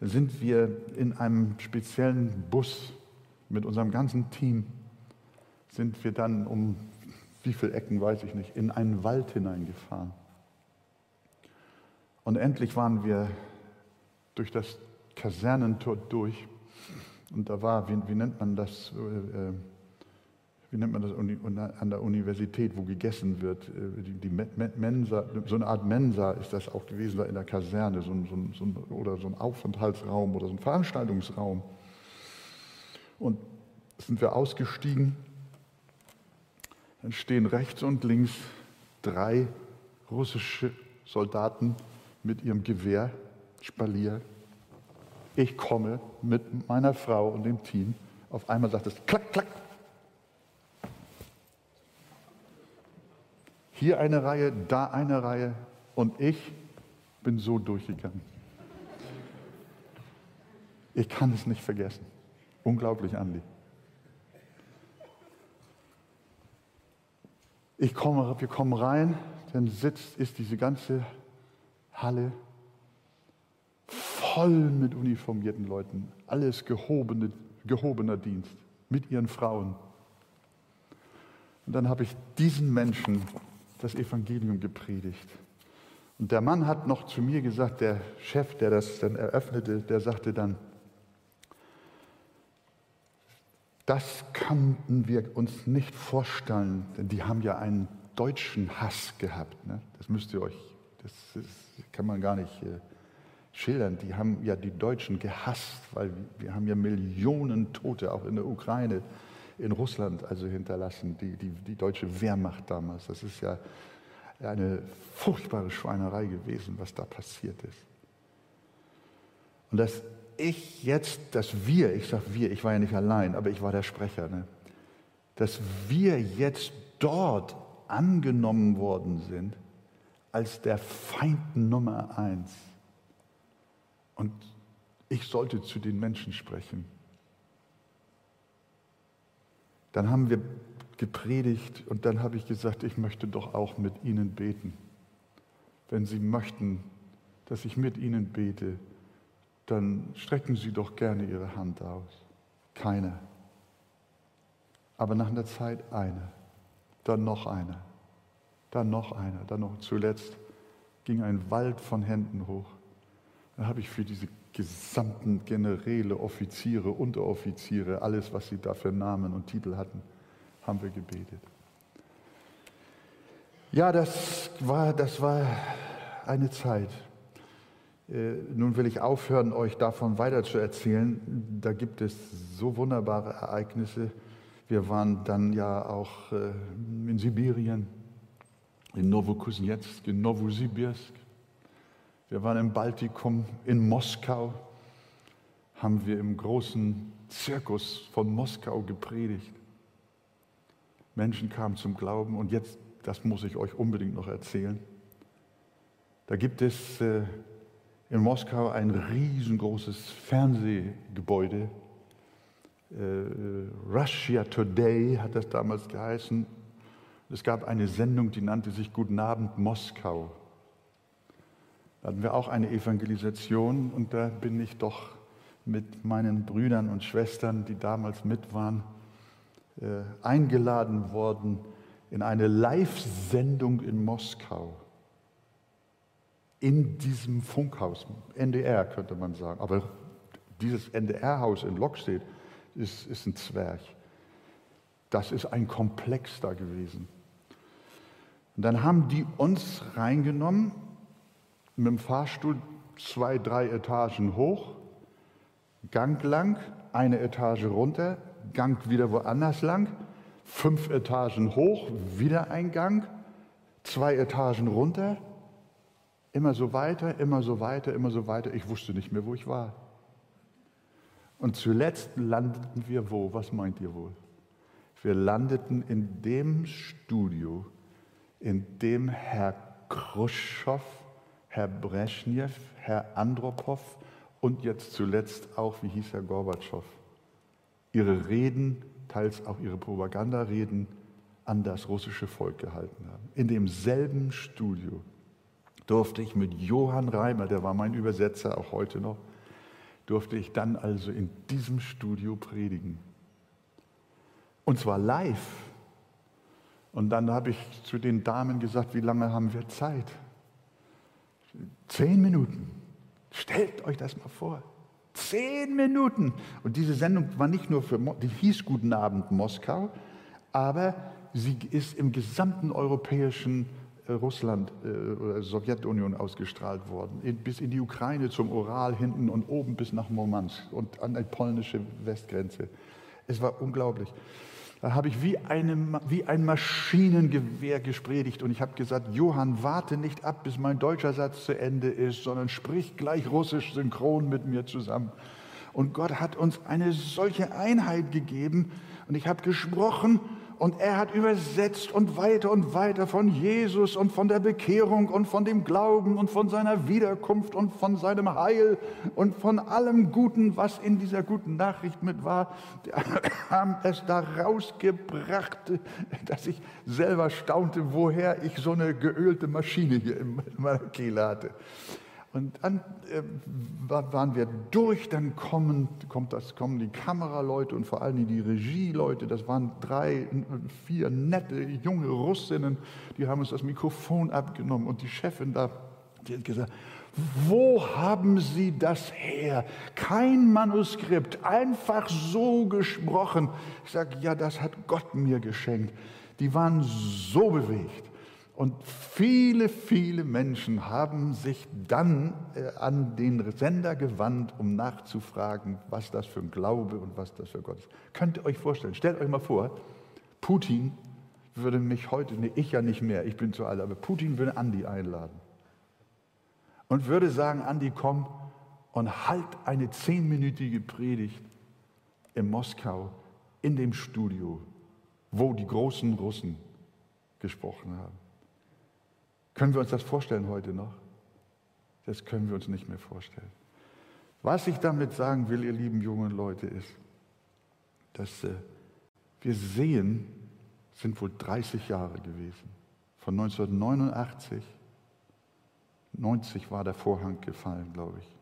Speaker 2: sind wir in einem speziellen Bus mit unserem ganzen Team, sind wir dann um wie viele Ecken weiß ich nicht, in einen Wald hineingefahren. Und endlich waren wir durch das Kasernentor durch. Und da war, wie, wie nennt man das? Äh, wie nennt man das an der Universität, wo gegessen wird, äh, die, Mensa, so eine Art Mensa ist das auch gewesen, da in der Kaserne, so ein, so ein, oder so ein Aufenthaltsraum oder so ein Veranstaltungsraum. Und sind wir ausgestiegen, dann stehen rechts und links drei russische Soldaten mit ihrem Gewehr, Spalier. Ich komme mit meiner Frau und dem Team. Auf einmal sagt es klack, klack, Hier eine Reihe, da eine Reihe und ich bin so durchgegangen. Ich kann es nicht vergessen. Unglaublich, Andi. Ich komme, wir kommen rein, dann sitzt, ist diese ganze Halle voll mit uniformierten Leuten. Alles gehobene, gehobener Dienst mit ihren Frauen. Und dann habe ich diesen Menschen das Evangelium gepredigt. Und der Mann hat noch zu mir gesagt, der Chef, der das dann eröffnete, der sagte dann, das kannten wir uns nicht vorstellen, denn die haben ja einen deutschen Hass gehabt. Ne? Das müsst ihr euch, das, ist, kann man gar nicht äh, schildern. Die haben ja die Deutschen gehasst, weil wir haben ja Millionen Tote auch in der Ukraine in Russland also hinterlassen, die, die, die deutsche Wehrmacht damals. Das ist ja eine furchtbare Schweinerei gewesen, was da passiert ist. Und dass ich jetzt, dass wir, ich sage wir, ich war ja nicht allein, aber ich war der Sprecher, ne? dass wir jetzt dort angenommen worden sind als der Feind Nummer eins. Und ich sollte zu den Menschen sprechen. Dann haben wir gepredigt und dann habe ich gesagt, ich möchte doch auch mit Ihnen beten. Wenn Sie möchten, dass ich mit Ihnen bete, dann strecken Sie doch gerne Ihre Hand aus. Keiner. Aber nach einer Zeit eine, dann noch eine, dann noch einer, dann noch zuletzt ging ein Wald von Händen hoch. Dann habe ich für diese gesamten Generäle, Offiziere, Unteroffiziere, alles, was sie da für Namen und Titel hatten, haben wir gebetet. Ja, das war, das war eine Zeit. Äh, nun will ich aufhören, euch davon weiter zu erzählen. Da gibt es so wunderbare Ereignisse. Wir waren dann ja auch äh, in Sibirien, in Novokuznetsk, in Novosibirsk. Wir waren im Baltikum, in Moskau, haben wir im großen Zirkus von Moskau gepredigt. Menschen kamen zum Glauben und jetzt, das muss ich euch unbedingt noch erzählen. Da gibt es äh, in Moskau ein riesengroßes Fernsehgebäude. Äh, Russia Today hat das damals geheißen. Es gab eine Sendung, die nannte sich Guten Abend Moskau. Da hatten wir auch eine Evangelisation und da bin ich doch mit meinen Brüdern und Schwestern, die damals mit waren, äh, eingeladen worden in eine Live-Sendung in Moskau. In diesem Funkhaus, NDR könnte man sagen. Aber dieses NDR-Haus in Lockstedt ist, ist ein Zwerg. Das ist ein Komplex da gewesen. Und dann haben die uns reingenommen mit dem Fahrstuhl zwei, drei Etagen hoch, Gang lang, eine Etage runter, Gang wieder woanders lang, fünf Etagen hoch, wieder ein Gang, zwei Etagen runter, immer so weiter, immer so weiter, immer so weiter. Ich wusste nicht mehr, wo ich war. Und zuletzt landeten wir wo? Was meint ihr wohl? Wir landeten in dem Studio, in dem Herr Khrushchev Herr Brezhnev, Herr Andropow und jetzt zuletzt auch, wie hieß Herr Gorbatschow, ihre Reden, teils auch ihre Propagandareden an das russische Volk gehalten haben. In demselben Studio durfte ich mit Johann Reimer, der war mein Übersetzer auch heute noch, durfte ich dann also in diesem Studio predigen. Und zwar live. Und dann habe ich zu den Damen gesagt, wie lange haben wir Zeit? Zehn Minuten. Stellt euch das mal vor. Zehn Minuten. Und diese Sendung war nicht nur für, die hieß Guten Abend Moskau, aber sie ist im gesamten europäischen äh, Russland äh, oder Sowjetunion ausgestrahlt worden, bis in die Ukraine zum Ural hinten und oben bis nach Murmansk und an die polnische Westgrenze. Es war unglaublich. Da habe ich wie, eine, wie ein Maschinengewehr gespredigt und ich habe gesagt, Johann, warte nicht ab, bis mein deutscher Satz zu Ende ist, sondern sprich gleich russisch synchron mit mir zusammen. Und Gott hat uns eine solche Einheit gegeben und ich habe gesprochen und er hat übersetzt und weiter und weiter von Jesus und von der Bekehrung und von dem Glauben und von seiner Wiederkunft und von seinem Heil und von allem Guten, was in dieser guten Nachricht mit war. Die haben es da rausgebracht, dass ich selber staunte, woher ich so eine geölte Maschine hier in meiner Kehle hatte. Und dann äh, waren wir durch, dann kommen, kommt das, kommen die Kameraleute und vor allem die Regieleute. Das waren drei, vier nette junge Russinnen, die haben uns das Mikrofon abgenommen. Und die Chefin da, die hat gesagt, wo haben Sie das her? Kein Manuskript, einfach so gesprochen. Ich sage, ja, das hat Gott mir geschenkt. Die waren so bewegt. Und viele, viele Menschen haben sich dann äh, an den Sender gewandt, um nachzufragen, was das für ein Glaube und was das für Gott ist. Könnt ihr euch vorstellen, stellt euch mal vor, Putin würde mich heute, nee, ich ja nicht mehr, ich bin zu alt, aber Putin würde Andi einladen und würde sagen, Andi, komm und halt eine zehnminütige Predigt in Moskau, in dem Studio, wo die großen Russen gesprochen haben. Können wir uns das vorstellen heute noch? Das können wir uns nicht mehr vorstellen. Was ich damit sagen will, ihr lieben jungen Leute, ist, dass äh, wir sehen, sind wohl 30 Jahre gewesen. Von 1989, 90 war der Vorhang gefallen, glaube ich.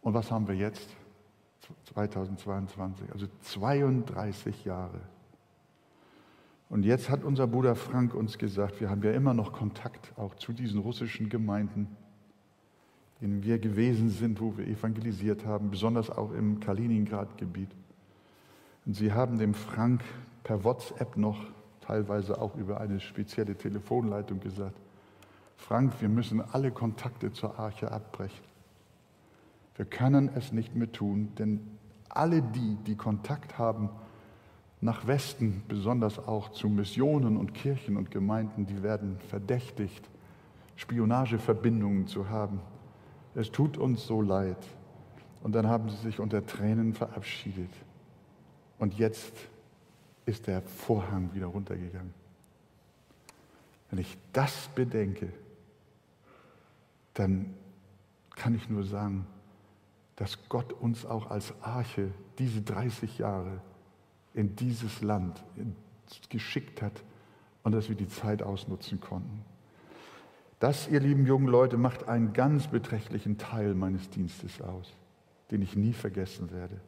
Speaker 2: Und was haben wir jetzt? 2022, also 32 Jahre. Und jetzt hat unser Bruder Frank uns gesagt, wir haben ja immer noch Kontakt auch zu diesen russischen Gemeinden, in denen wir gewesen sind, wo wir evangelisiert haben, besonders auch im Kaliningrad-Gebiet. Und sie haben dem Frank per WhatsApp noch, teilweise auch über eine spezielle Telefonleitung gesagt, Frank, wir müssen alle Kontakte zur Arche abbrechen. Wir können es nicht mehr tun, denn alle die, die Kontakt haben nach Westen, besonders auch zu Missionen und Kirchen und Gemeinden, die werden verdächtigt, Spionageverbindungen zu haben. Es tut uns so leid. Und dann haben sie sich unter Tränen verabschiedet. Und jetzt ist der Vorhang wieder runtergegangen. Wenn ich das bedenke, dann kann ich nur sagen, dass Gott uns auch als Arche diese 30 Jahre in dieses Land geschickt hat und dass wir die Zeit ausnutzen konnten. Das, ihr lieben jungen Leute, macht einen ganz beträchtlichen Teil meines Dienstes aus, den ich nie vergessen werde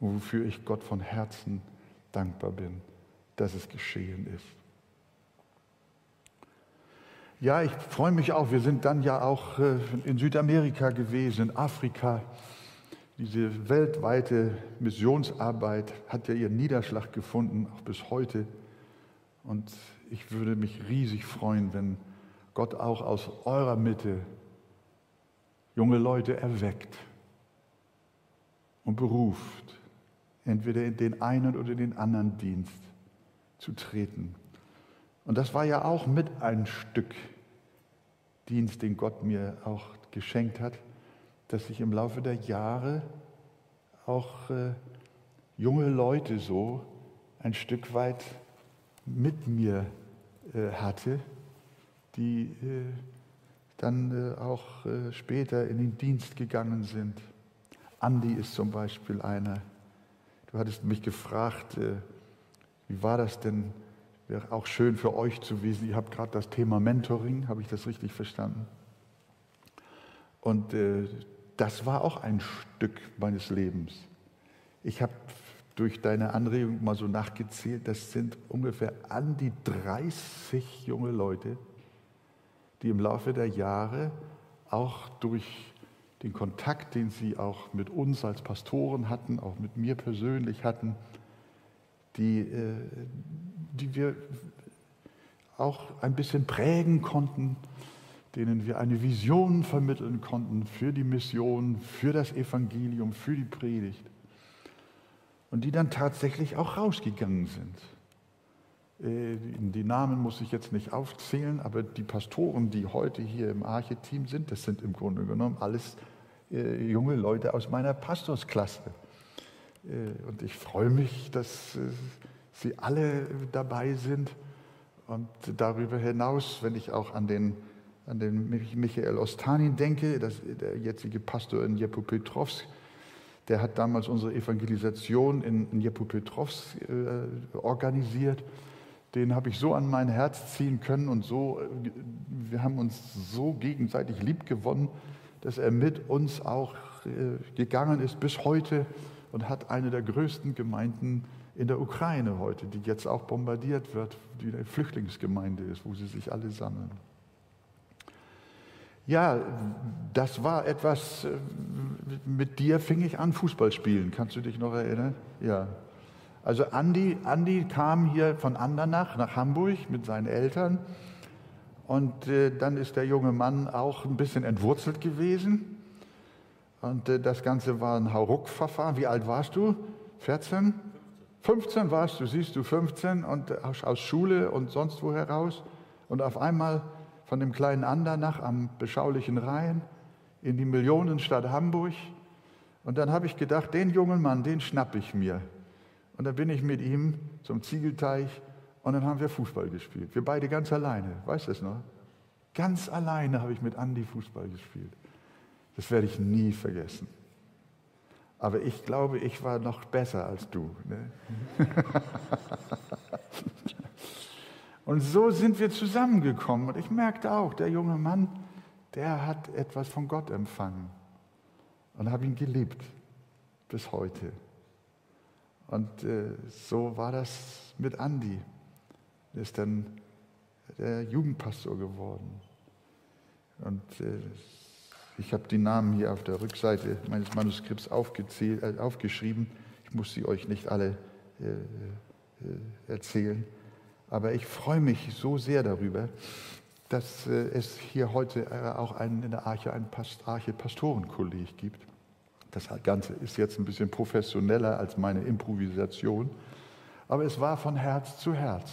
Speaker 2: und wofür ich Gott von Herzen dankbar bin, dass es geschehen ist. Ja, ich freue mich auch. Wir sind dann ja auch äh, in Südamerika gewesen, in Afrika. Diese weltweite Missionsarbeit hat ja ihren Niederschlag gefunden, auch bis heute. Und ich würde mich riesig freuen, wenn Gott auch aus eurer Mitte junge Leute erweckt und beruft, entweder in den einen oder den anderen Dienst zu treten. Und das war ja auch mit ein Stück Dienst, den Gott mir auch geschenkt hat, dass ich im Laufe der Jahre auch äh, junge Leute so ein Stück weit mit mir äh, hatte, die äh, dann äh, auch äh, später in den Dienst gegangen sind. Andi ist zum Beispiel einer. Du hattest mich gefragt, äh, wie war das denn Wäre auch schön für euch zu wissen, ihr habt gerade das Thema Mentoring, habe ich das richtig verstanden? Und äh, das war auch ein Stück meines Lebens. Ich habe durch deine Anregung mal so nachgezählt, das sind ungefähr an die 30 junge Leute, die im Laufe der Jahre auch durch den Kontakt, den sie auch mit uns als Pastoren hatten, auch mit mir persönlich hatten, die, äh, die wir auch ein bisschen prägen konnten, denen wir eine Vision vermitteln konnten für die Mission, für das Evangelium, für die Predigt. Und die dann tatsächlich auch rausgegangen sind. Äh, die Namen muss ich jetzt nicht aufzählen, aber die Pastoren, die heute hier im Arche-Team sind, das sind im Grunde genommen alles äh, junge Leute aus meiner Pastorsklasse. Äh, und ich freue mich, dass Sie alle dabei sind. Und darüber hinaus, wenn ich auch an den, an den Michael Ostanin denke, das, der jetzige Pastor in Jepopetrovsk, der hat damals unsere Evangelisation in, in Jepopetrovsk äh, organisiert. Den habe ich so an mein Herz ziehen können und so, äh, wir haben uns so gegenseitig lieb gewonnen, dass er mit uns auch äh, gegangen ist bis heute und hat eine der größten Gemeinden in der Ukraine heute, die jetzt auch bombardiert wird, die eine Flüchtlingsgemeinde ist, wo sie sich alle sammeln. Ja, das war etwas, äh, mit dir fing ich an Fußball spielen. Kannst du dich noch erinnern? Ja. Also Andi, Andi kam hier von Andernach nach Hamburg mit seinen Eltern und äh, dann ist der junge Mann auch ein bisschen entwurzelt gewesen und äh, das Ganze war ein Hauruck-Verfahren. Wie alt warst du? 14? 15 warst du, siehst du, 15 und aus, aus Schule und sonst wo heraus. Und auf einmal von dem kleinen Andernach am beschaulichen Rhein in die Millionenstadt Hamburg. Und dann habe ich gedacht, den jungen Mann, den schnapp ich mir. Und dann bin ich mit ihm zum Ziegelteich und dann haben wir Fußball gespielt. Wir beide ganz alleine, weißt du es noch? Ganz alleine habe ich mit Andi Fußball gespielt. Das werde ich nie vergessen. Aber ich glaube, ich war noch besser als du. Ne? und so sind wir zusammengekommen. Und ich merkte auch, der junge Mann, der hat etwas von Gott empfangen. Und habe ihn geliebt. bis heute. Und äh, so war das mit Andi. Er ist dann der Jugendpastor geworden. Und äh, ich habe die Namen hier auf der Rückseite meines Manuskripts äh, aufgeschrieben. Ich muss sie euch nicht alle äh, äh, erzählen. Aber ich freue mich so sehr darüber, dass äh, es hier heute äh, auch einen, in der Arche ein Past Arche Pastorenkolleg gibt. Das Ganze ist jetzt ein bisschen professioneller als meine Improvisation, aber es war von Herz zu Herz.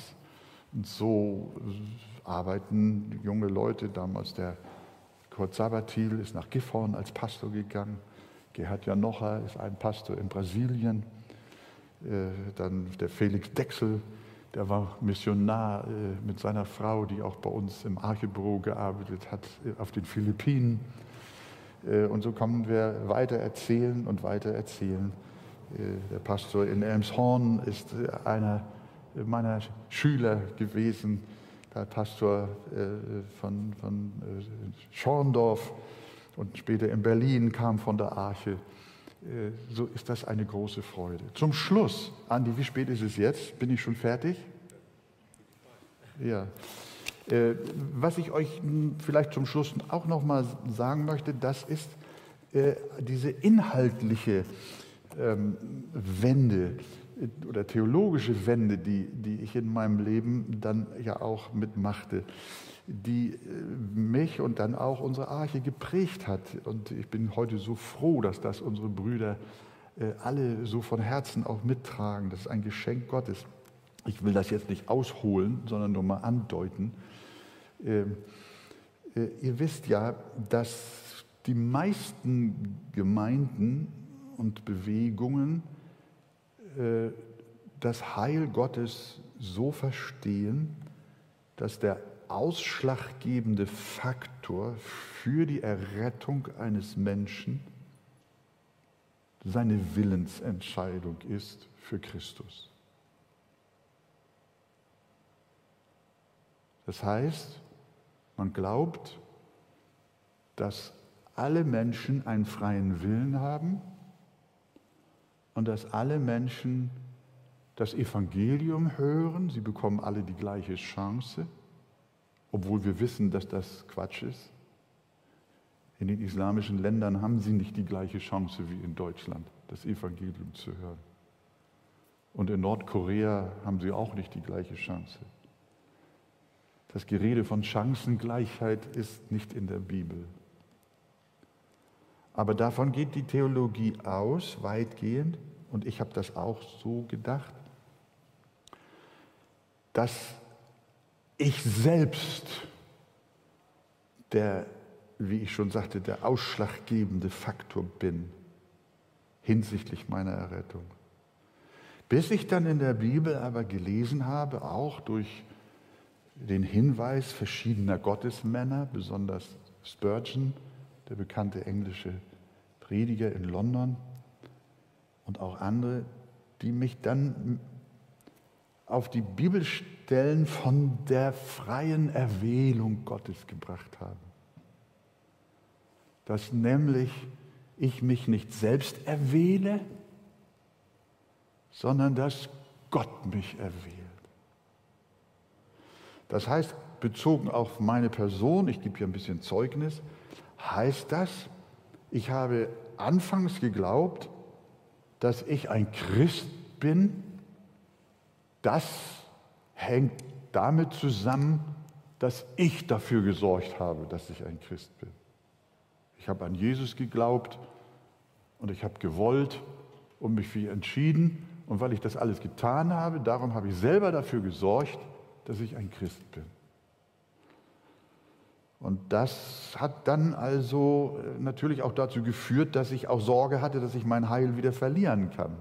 Speaker 2: Und so arbeiten junge Leute, damals der Kurt Sabatil ist nach Gifhorn als Pastor gegangen, Gerhard Janocha ist ein Pastor in Brasilien, äh, dann der Felix Dexel, der war Missionar äh, mit seiner Frau, die auch bei uns im Archebüro gearbeitet hat, äh, auf den Philippinen. Und so kommen wir weiter erzählen und weiter erzählen. Der Pastor in Elmshorn ist einer meiner Schüler gewesen, der Pastor von, von Schorndorf und später in Berlin kam von der Arche. Äh, so ist das eine große Freude. Zum Schluss, Andi, wie spät ist es jetzt? Bin ich schon fertig? Ja. Äh, was ich euch vielleicht zum Schluss auch noch mal sagen möchte, das ist äh, diese inhaltliche ähm, Wende oder theologische Wende, die, die ich in meinem Leben dann ja auch mitmachte die äh, mich und dann auch unsere Arche geprägt hat. Und ich bin heute so froh, dass das unsere Brüder äh, alle so von Herzen auch mittragen. Das ist ein Geschenk Gottes. Ich will das jetzt nicht ausholen, sondern nur mal andeuten. Ähm, äh, ihr wisst ja, dass die meisten Gemeinden und Bewegungen das Heil Gottes so verstehen, dass der ausschlaggebende Faktor für die Errettung eines Menschen seine Willensentscheidung ist für Christus. Das heißt, man glaubt, dass alle Menschen einen freien Willen haben und dass alle Menschen das Evangelium hören, sie bekommen alle die gleiche Chance obwohl wir wissen, dass das Quatsch ist. In den islamischen Ländern haben sie nicht die gleiche Chance wie in Deutschland, das Evangelium zu hören. Und in Nordkorea haben sie auch nicht die gleiche Chance. Das Gerede von Chancengleichheit ist nicht in der Bibel. Aber davon geht die Theologie aus, weitgehend, und ich habe das auch so gedacht, dass ich selbst, der, wie ich schon sagte, der ausschlaggebende Faktor bin hinsichtlich meiner Errettung. Bis ich dann in der Bibel aber gelesen habe, auch durch den Hinweis verschiedener Gottesmänner, besonders Spurgeon, der bekannte englische Prediger in London und auch andere, die mich dann auf die Bibelstellen von der freien Erwählung Gottes gebracht haben. Dass nämlich ich mich nicht selbst erwähle, sondern dass Gott mich erwählt. Das heißt, bezogen auf meine Person, ich gebe hier ein bisschen Zeugnis, heißt das, ich habe anfangs geglaubt, dass ich ein Christ bin, das hängt damit zusammen, dass ich dafür gesorgt habe, dass ich ein Christ bin. Ich habe an Jesus geglaubt und ich habe gewollt und mich für ihn entschieden. Und weil ich das alles getan habe, darum habe ich selber dafür gesorgt, dass ich ein Christ bin. Und das hat dann also äh, natürlich auch dazu geführt, dass ich auch Sorge hatte, dass ich mein Heil wieder verlieren kann.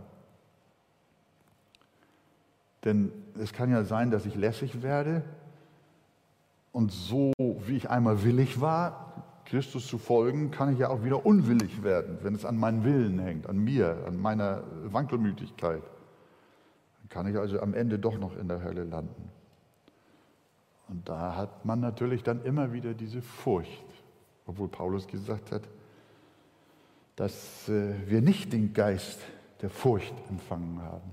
Speaker 2: Denn es kann ja sein, dass ich lässig werde und so wie ich einmal willig war, Christus zu folgen, kann ich ja auch wieder unwillig werden, wenn es an meinen Willen hängt, an mir, an meiner Wankelmütigkeit. Dann kann ich also am Ende doch noch in der Hölle landen. Und da hat man natürlich dann immer wieder diese Furcht, obwohl Paulus gesagt hat, dass äh, wir nicht den Geist der Furcht empfangen haben,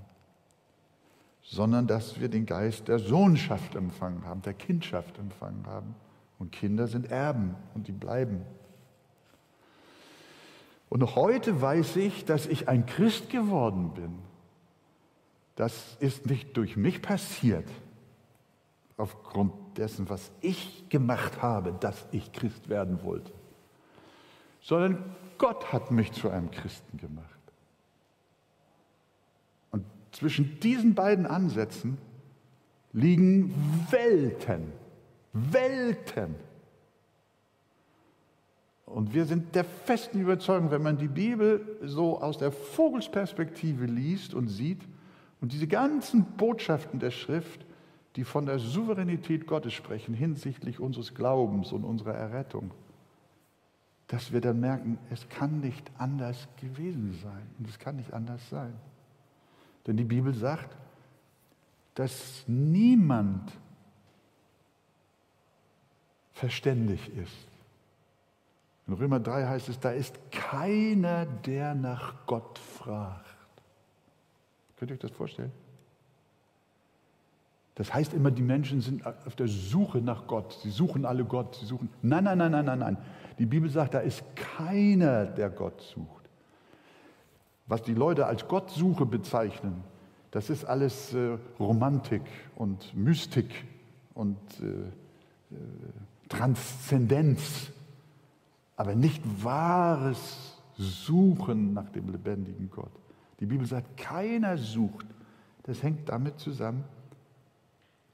Speaker 2: sondern dass wir den Geist der Sohnschaft empfangen haben, der Kindschaft empfangen haben. Und Kinder sind Erben und die bleiben. Und heute weiß ich, dass ich ein Christ geworden bin. Das ist nicht durch mich passiert, aufgrund dessen, was ich gemacht habe, dass ich Christ werden wollte, sondern Gott hat mich zu einem Christen gemacht. Zwischen diesen beiden Ansätzen liegen Welten, Welten. Und wir sind der festen Überzeugung, wenn man die Bibel so aus der Vogelsperspektive liest und sieht und diese ganzen Botschaften der Schrift, die von der Souveränität Gottes sprechen hinsichtlich unseres Glaubens und unserer Errettung, dass wir dann merken, es kann nicht anders gewesen sein und es kann nicht anders sein. Denn die Bibel sagt, dass niemand verständig ist. In Römer 3 heißt es, da ist keiner, der nach Gott fragt. Könnt ihr euch das vorstellen? Das heißt immer, die Menschen sind auf der Suche nach Gott. Sie suchen alle Gott. Sie suchen. Nein, nein, nein, nein, nein, nein. Die Bibel sagt, da ist keiner, der Gott sucht. Was die Leute als Gottsuche bezeichnen, das ist alles äh, Romantik und Mystik und äh, äh, Transzendenz, aber nicht wahres Suchen nach dem lebendigen Gott. Die Bibel sagt, keiner sucht. Das hängt damit zusammen,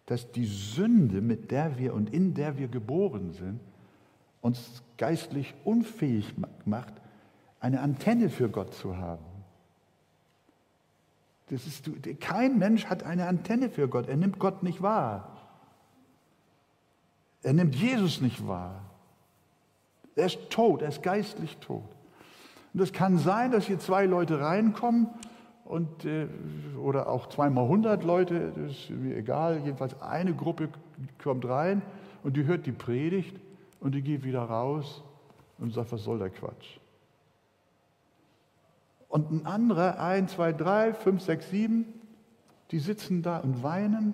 Speaker 2: dass die Sünde, mit der wir und in der wir geboren sind, uns geistlich unfähig macht, eine Antenne für Gott zu haben. Das ist, kein Mensch hat eine Antenne für Gott. Er nimmt Gott nicht wahr. Er nimmt Jesus nicht wahr. Er ist tot, er ist geistlich tot. Und es kann sein, dass hier zwei Leute reinkommen und, äh, oder auch zweimal hundert Leute, das ist mir egal, jedenfalls eine Gruppe kommt rein und die hört die Predigt und die geht wieder raus und sagt, was soll der Quatsch? Und ein anderer, ein, zwei, drei, fünf, sechs, sieben, die sitzen da und weinen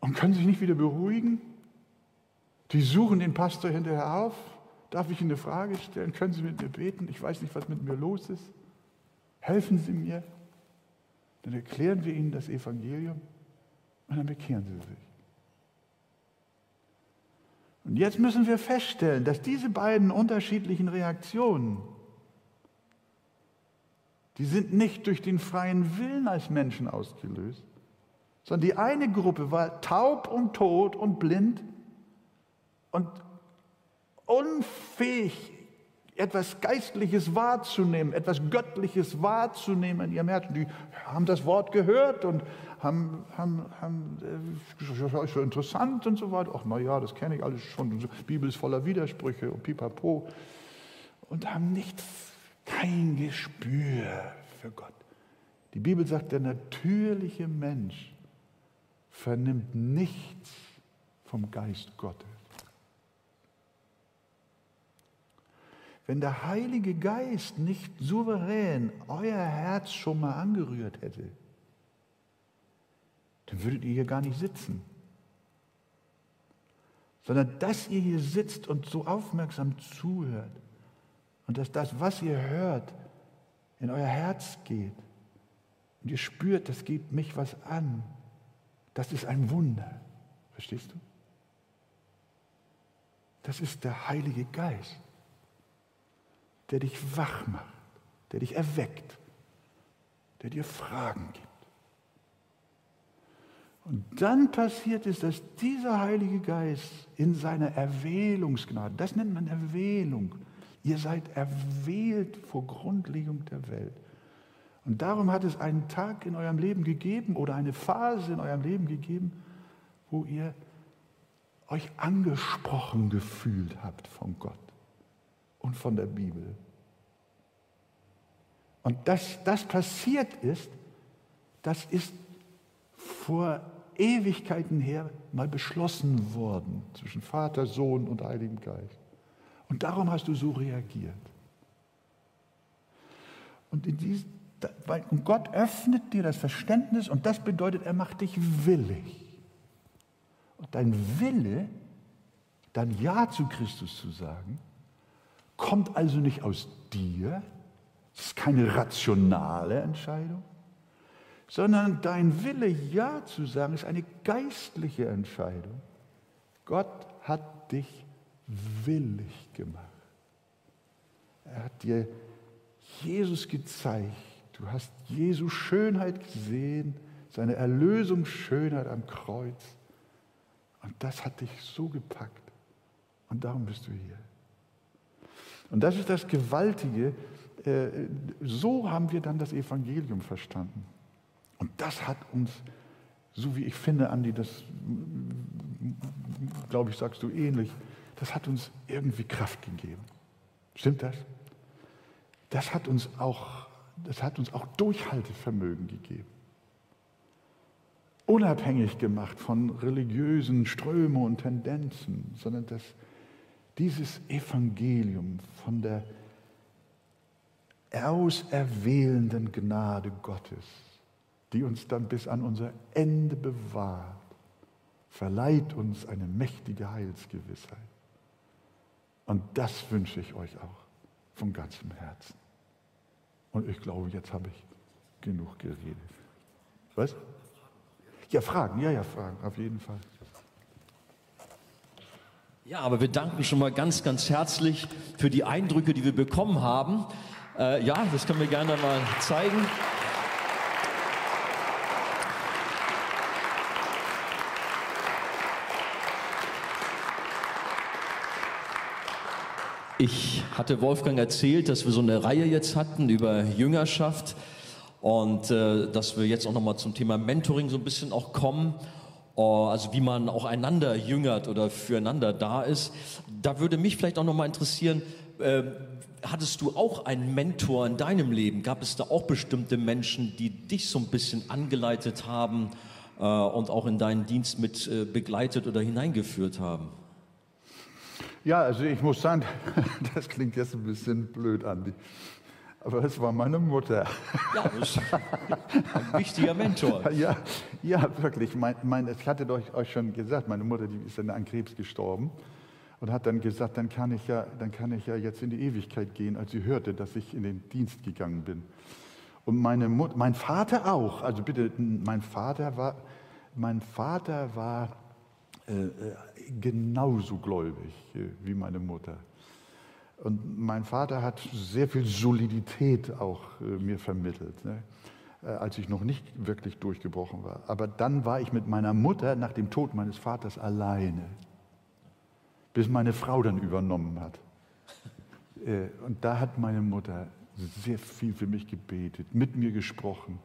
Speaker 2: und können sich nicht wieder beruhigen. Die suchen den Pastor hinterher auf. Darf ich Ihnen eine Frage stellen? Können Sie mit mir beten? Ich weiß nicht, was mit mir los ist. Helfen Sie mir. Dann erklären wir Ihnen das Evangelium und dann bekehren Sie sich. Und jetzt müssen wir feststellen, dass diese beiden unterschiedlichen Reaktionen, die sind nicht durch den freien Willen als Menschen ausgelöst, sondern die eine Gruppe war taub und tot und blind und unfähig, etwas Geistliches wahrzunehmen, etwas Göttliches wahrzunehmen in ihrem Herzen. Die haben das Wort gehört und haben, haben, haben äh, ist so interessant und so weiter. Ach, na ja, das kenne ich alles schon. Die Bibel ist voller Widersprüche und pipapo. Und haben nichts, kein Gespür für Gott. Die Bibel sagt, der natürliche Mensch vernimmt nichts vom Geist Gottes. Wenn der Heilige Geist nicht souverän euer Herz schon mal angerührt hätte, dann würdet ihr hier gar nicht sitzen. Sondern dass ihr hier sitzt und so aufmerksam zuhört und dass das, was ihr hört, in euer Herz geht und ihr spürt, das geht mich was an, das ist ein Wunder. Verstehst du? Das ist der Heilige Geist der dich wach macht, der dich erweckt, der dir Fragen gibt. Und dann passiert es, dass dieser Heilige Geist in seiner Erwählungsgnade, das nennt man Erwählung, ihr seid erwählt vor Grundlegung der Welt. Und darum hat es einen Tag in eurem Leben gegeben oder eine Phase in eurem Leben gegeben, wo ihr euch angesprochen gefühlt habt von Gott und von der Bibel. Und dass das passiert ist, das ist vor Ewigkeiten her mal beschlossen worden zwischen Vater, Sohn und Heiligem Geist. Und darum hast du so reagiert. Und, dies, weil, und Gott öffnet dir das Verständnis und das bedeutet, er macht dich willig. Und dein Wille, dein Ja zu Christus zu sagen, kommt also nicht aus dir, es ist keine rationale Entscheidung, sondern dein Wille, Ja zu sagen, ist eine geistliche Entscheidung. Gott hat dich willig gemacht. Er hat dir Jesus gezeigt. Du hast Jesu Schönheit gesehen, seine Erlösungsschönheit am Kreuz. Und das hat dich so gepackt. Und darum bist du hier. Und das ist das Gewaltige. Äh, so haben wir dann das Evangelium verstanden. Und das hat uns, so wie ich finde, Andi, das glaube ich, sagst du ähnlich, das hat uns irgendwie Kraft gegeben. Stimmt das? Das hat uns auch, das hat uns auch Durchhaltevermögen gegeben. Unabhängig gemacht von religiösen Strömen und Tendenzen, sondern dass dieses Evangelium von der auserwählenden Gnade Gottes die uns dann bis an unser Ende bewahrt, verleiht uns eine mächtige Heilsgewissheit. Und das wünsche ich euch auch von ganzem Herzen. Und ich glaube, jetzt habe ich genug geredet. Was? Ja, Fragen, ja, ja, Fragen, auf jeden Fall.
Speaker 3: Ja, aber wir danken schon mal ganz, ganz herzlich für die Eindrücke, die wir bekommen haben. Äh, ja, das können wir gerne mal zeigen. Ich hatte Wolfgang erzählt, dass wir so eine Reihe jetzt hatten über Jüngerschaft und äh, dass wir jetzt auch nochmal zum Thema Mentoring so ein bisschen auch kommen, uh, also wie man auch einander jüngert oder füreinander da ist. Da würde mich vielleicht auch nochmal interessieren, äh, hattest du auch einen Mentor in deinem Leben? Gab es da auch bestimmte Menschen, die dich so ein bisschen angeleitet haben äh, und auch in deinen Dienst mit äh, begleitet oder hineingeführt haben?
Speaker 2: Ja, also ich muss sagen, das klingt jetzt ein bisschen blöd, Andi. Aber es war meine Mutter.
Speaker 3: Ja, ein wichtiger Mentor.
Speaker 2: Ja, ja wirklich. Mein, mein, ich hatte euch schon gesagt, meine Mutter, die ist dann an Krebs gestorben und hat dann gesagt, dann kann, ich ja, dann kann ich ja jetzt in die Ewigkeit gehen, als sie hörte, dass ich in den Dienst gegangen bin. Und meine Mutter, mein Vater auch. Also bitte, mein Vater war, mein Vater war genauso gläubig äh, wie meine Mutter. Und mein Vater hat sehr viel Solidität auch mir vermittelt, ne? als ich noch nicht wirklich durchgebrochen war. Aber dann war ich mit meiner Mutter nach dem Tod meines Vaters alleine, bis meine Frau dann übernommen hat. Und da hat meine Mutter sehr viel für mich gebetet, mit mir gesprochen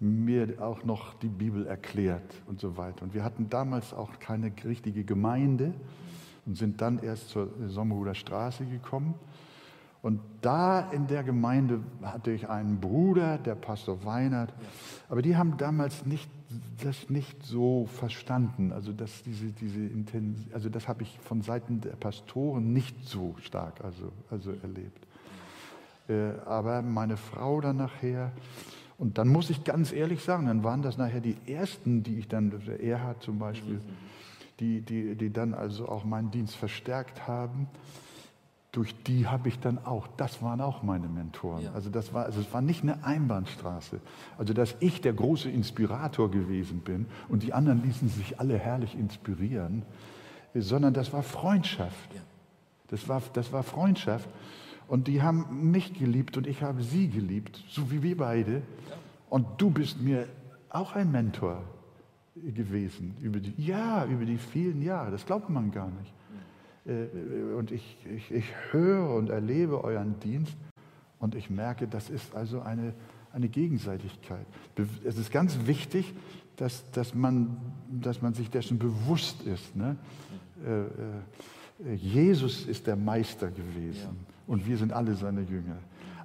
Speaker 2: mir auch noch die Bibel erklärt und so weiter. Und wir hatten damals auch keine richtige Gemeinde und sind dann erst zur Sommerhuder Straße gekommen. Und da in der Gemeinde hatte ich einen Bruder, der Pastor Weinert, aber die haben damals nicht, das nicht so verstanden. Also, dass diese, diese also das habe ich von Seiten der Pastoren nicht so stark also, also erlebt. Äh, aber meine Frau dann nachher, und dann muss ich ganz ehrlich sagen, dann waren das nachher die ersten, die ich dann, der Erhard zum Beispiel, die, die, die dann also auch meinen Dienst verstärkt haben. Durch die habe ich dann auch, das waren auch meine Mentoren. Ja. Also das war, also es war nicht eine Einbahnstraße. Also dass ich der große Inspirator gewesen bin und die anderen ließen sich alle herrlich inspirieren, sondern das war Freundschaft. Ja. Das war, das war Freundschaft. Und die haben mich geliebt und ich habe sie geliebt, so wie wir beide. Und du bist mir auch ein Mentor gewesen über die, ja, über die vielen Jahre. Das glaubt man gar nicht. Äh, und ich, ich, ich höre und erlebe euren Dienst und ich merke, das ist also eine, eine Gegenseitigkeit. Es ist ganz wichtig, dass, dass, man, dass man sich dessen bewusst ist. Ne? Äh, äh, Jesus ist der Meister gewesen. Ja und wir sind alle seine Jünger.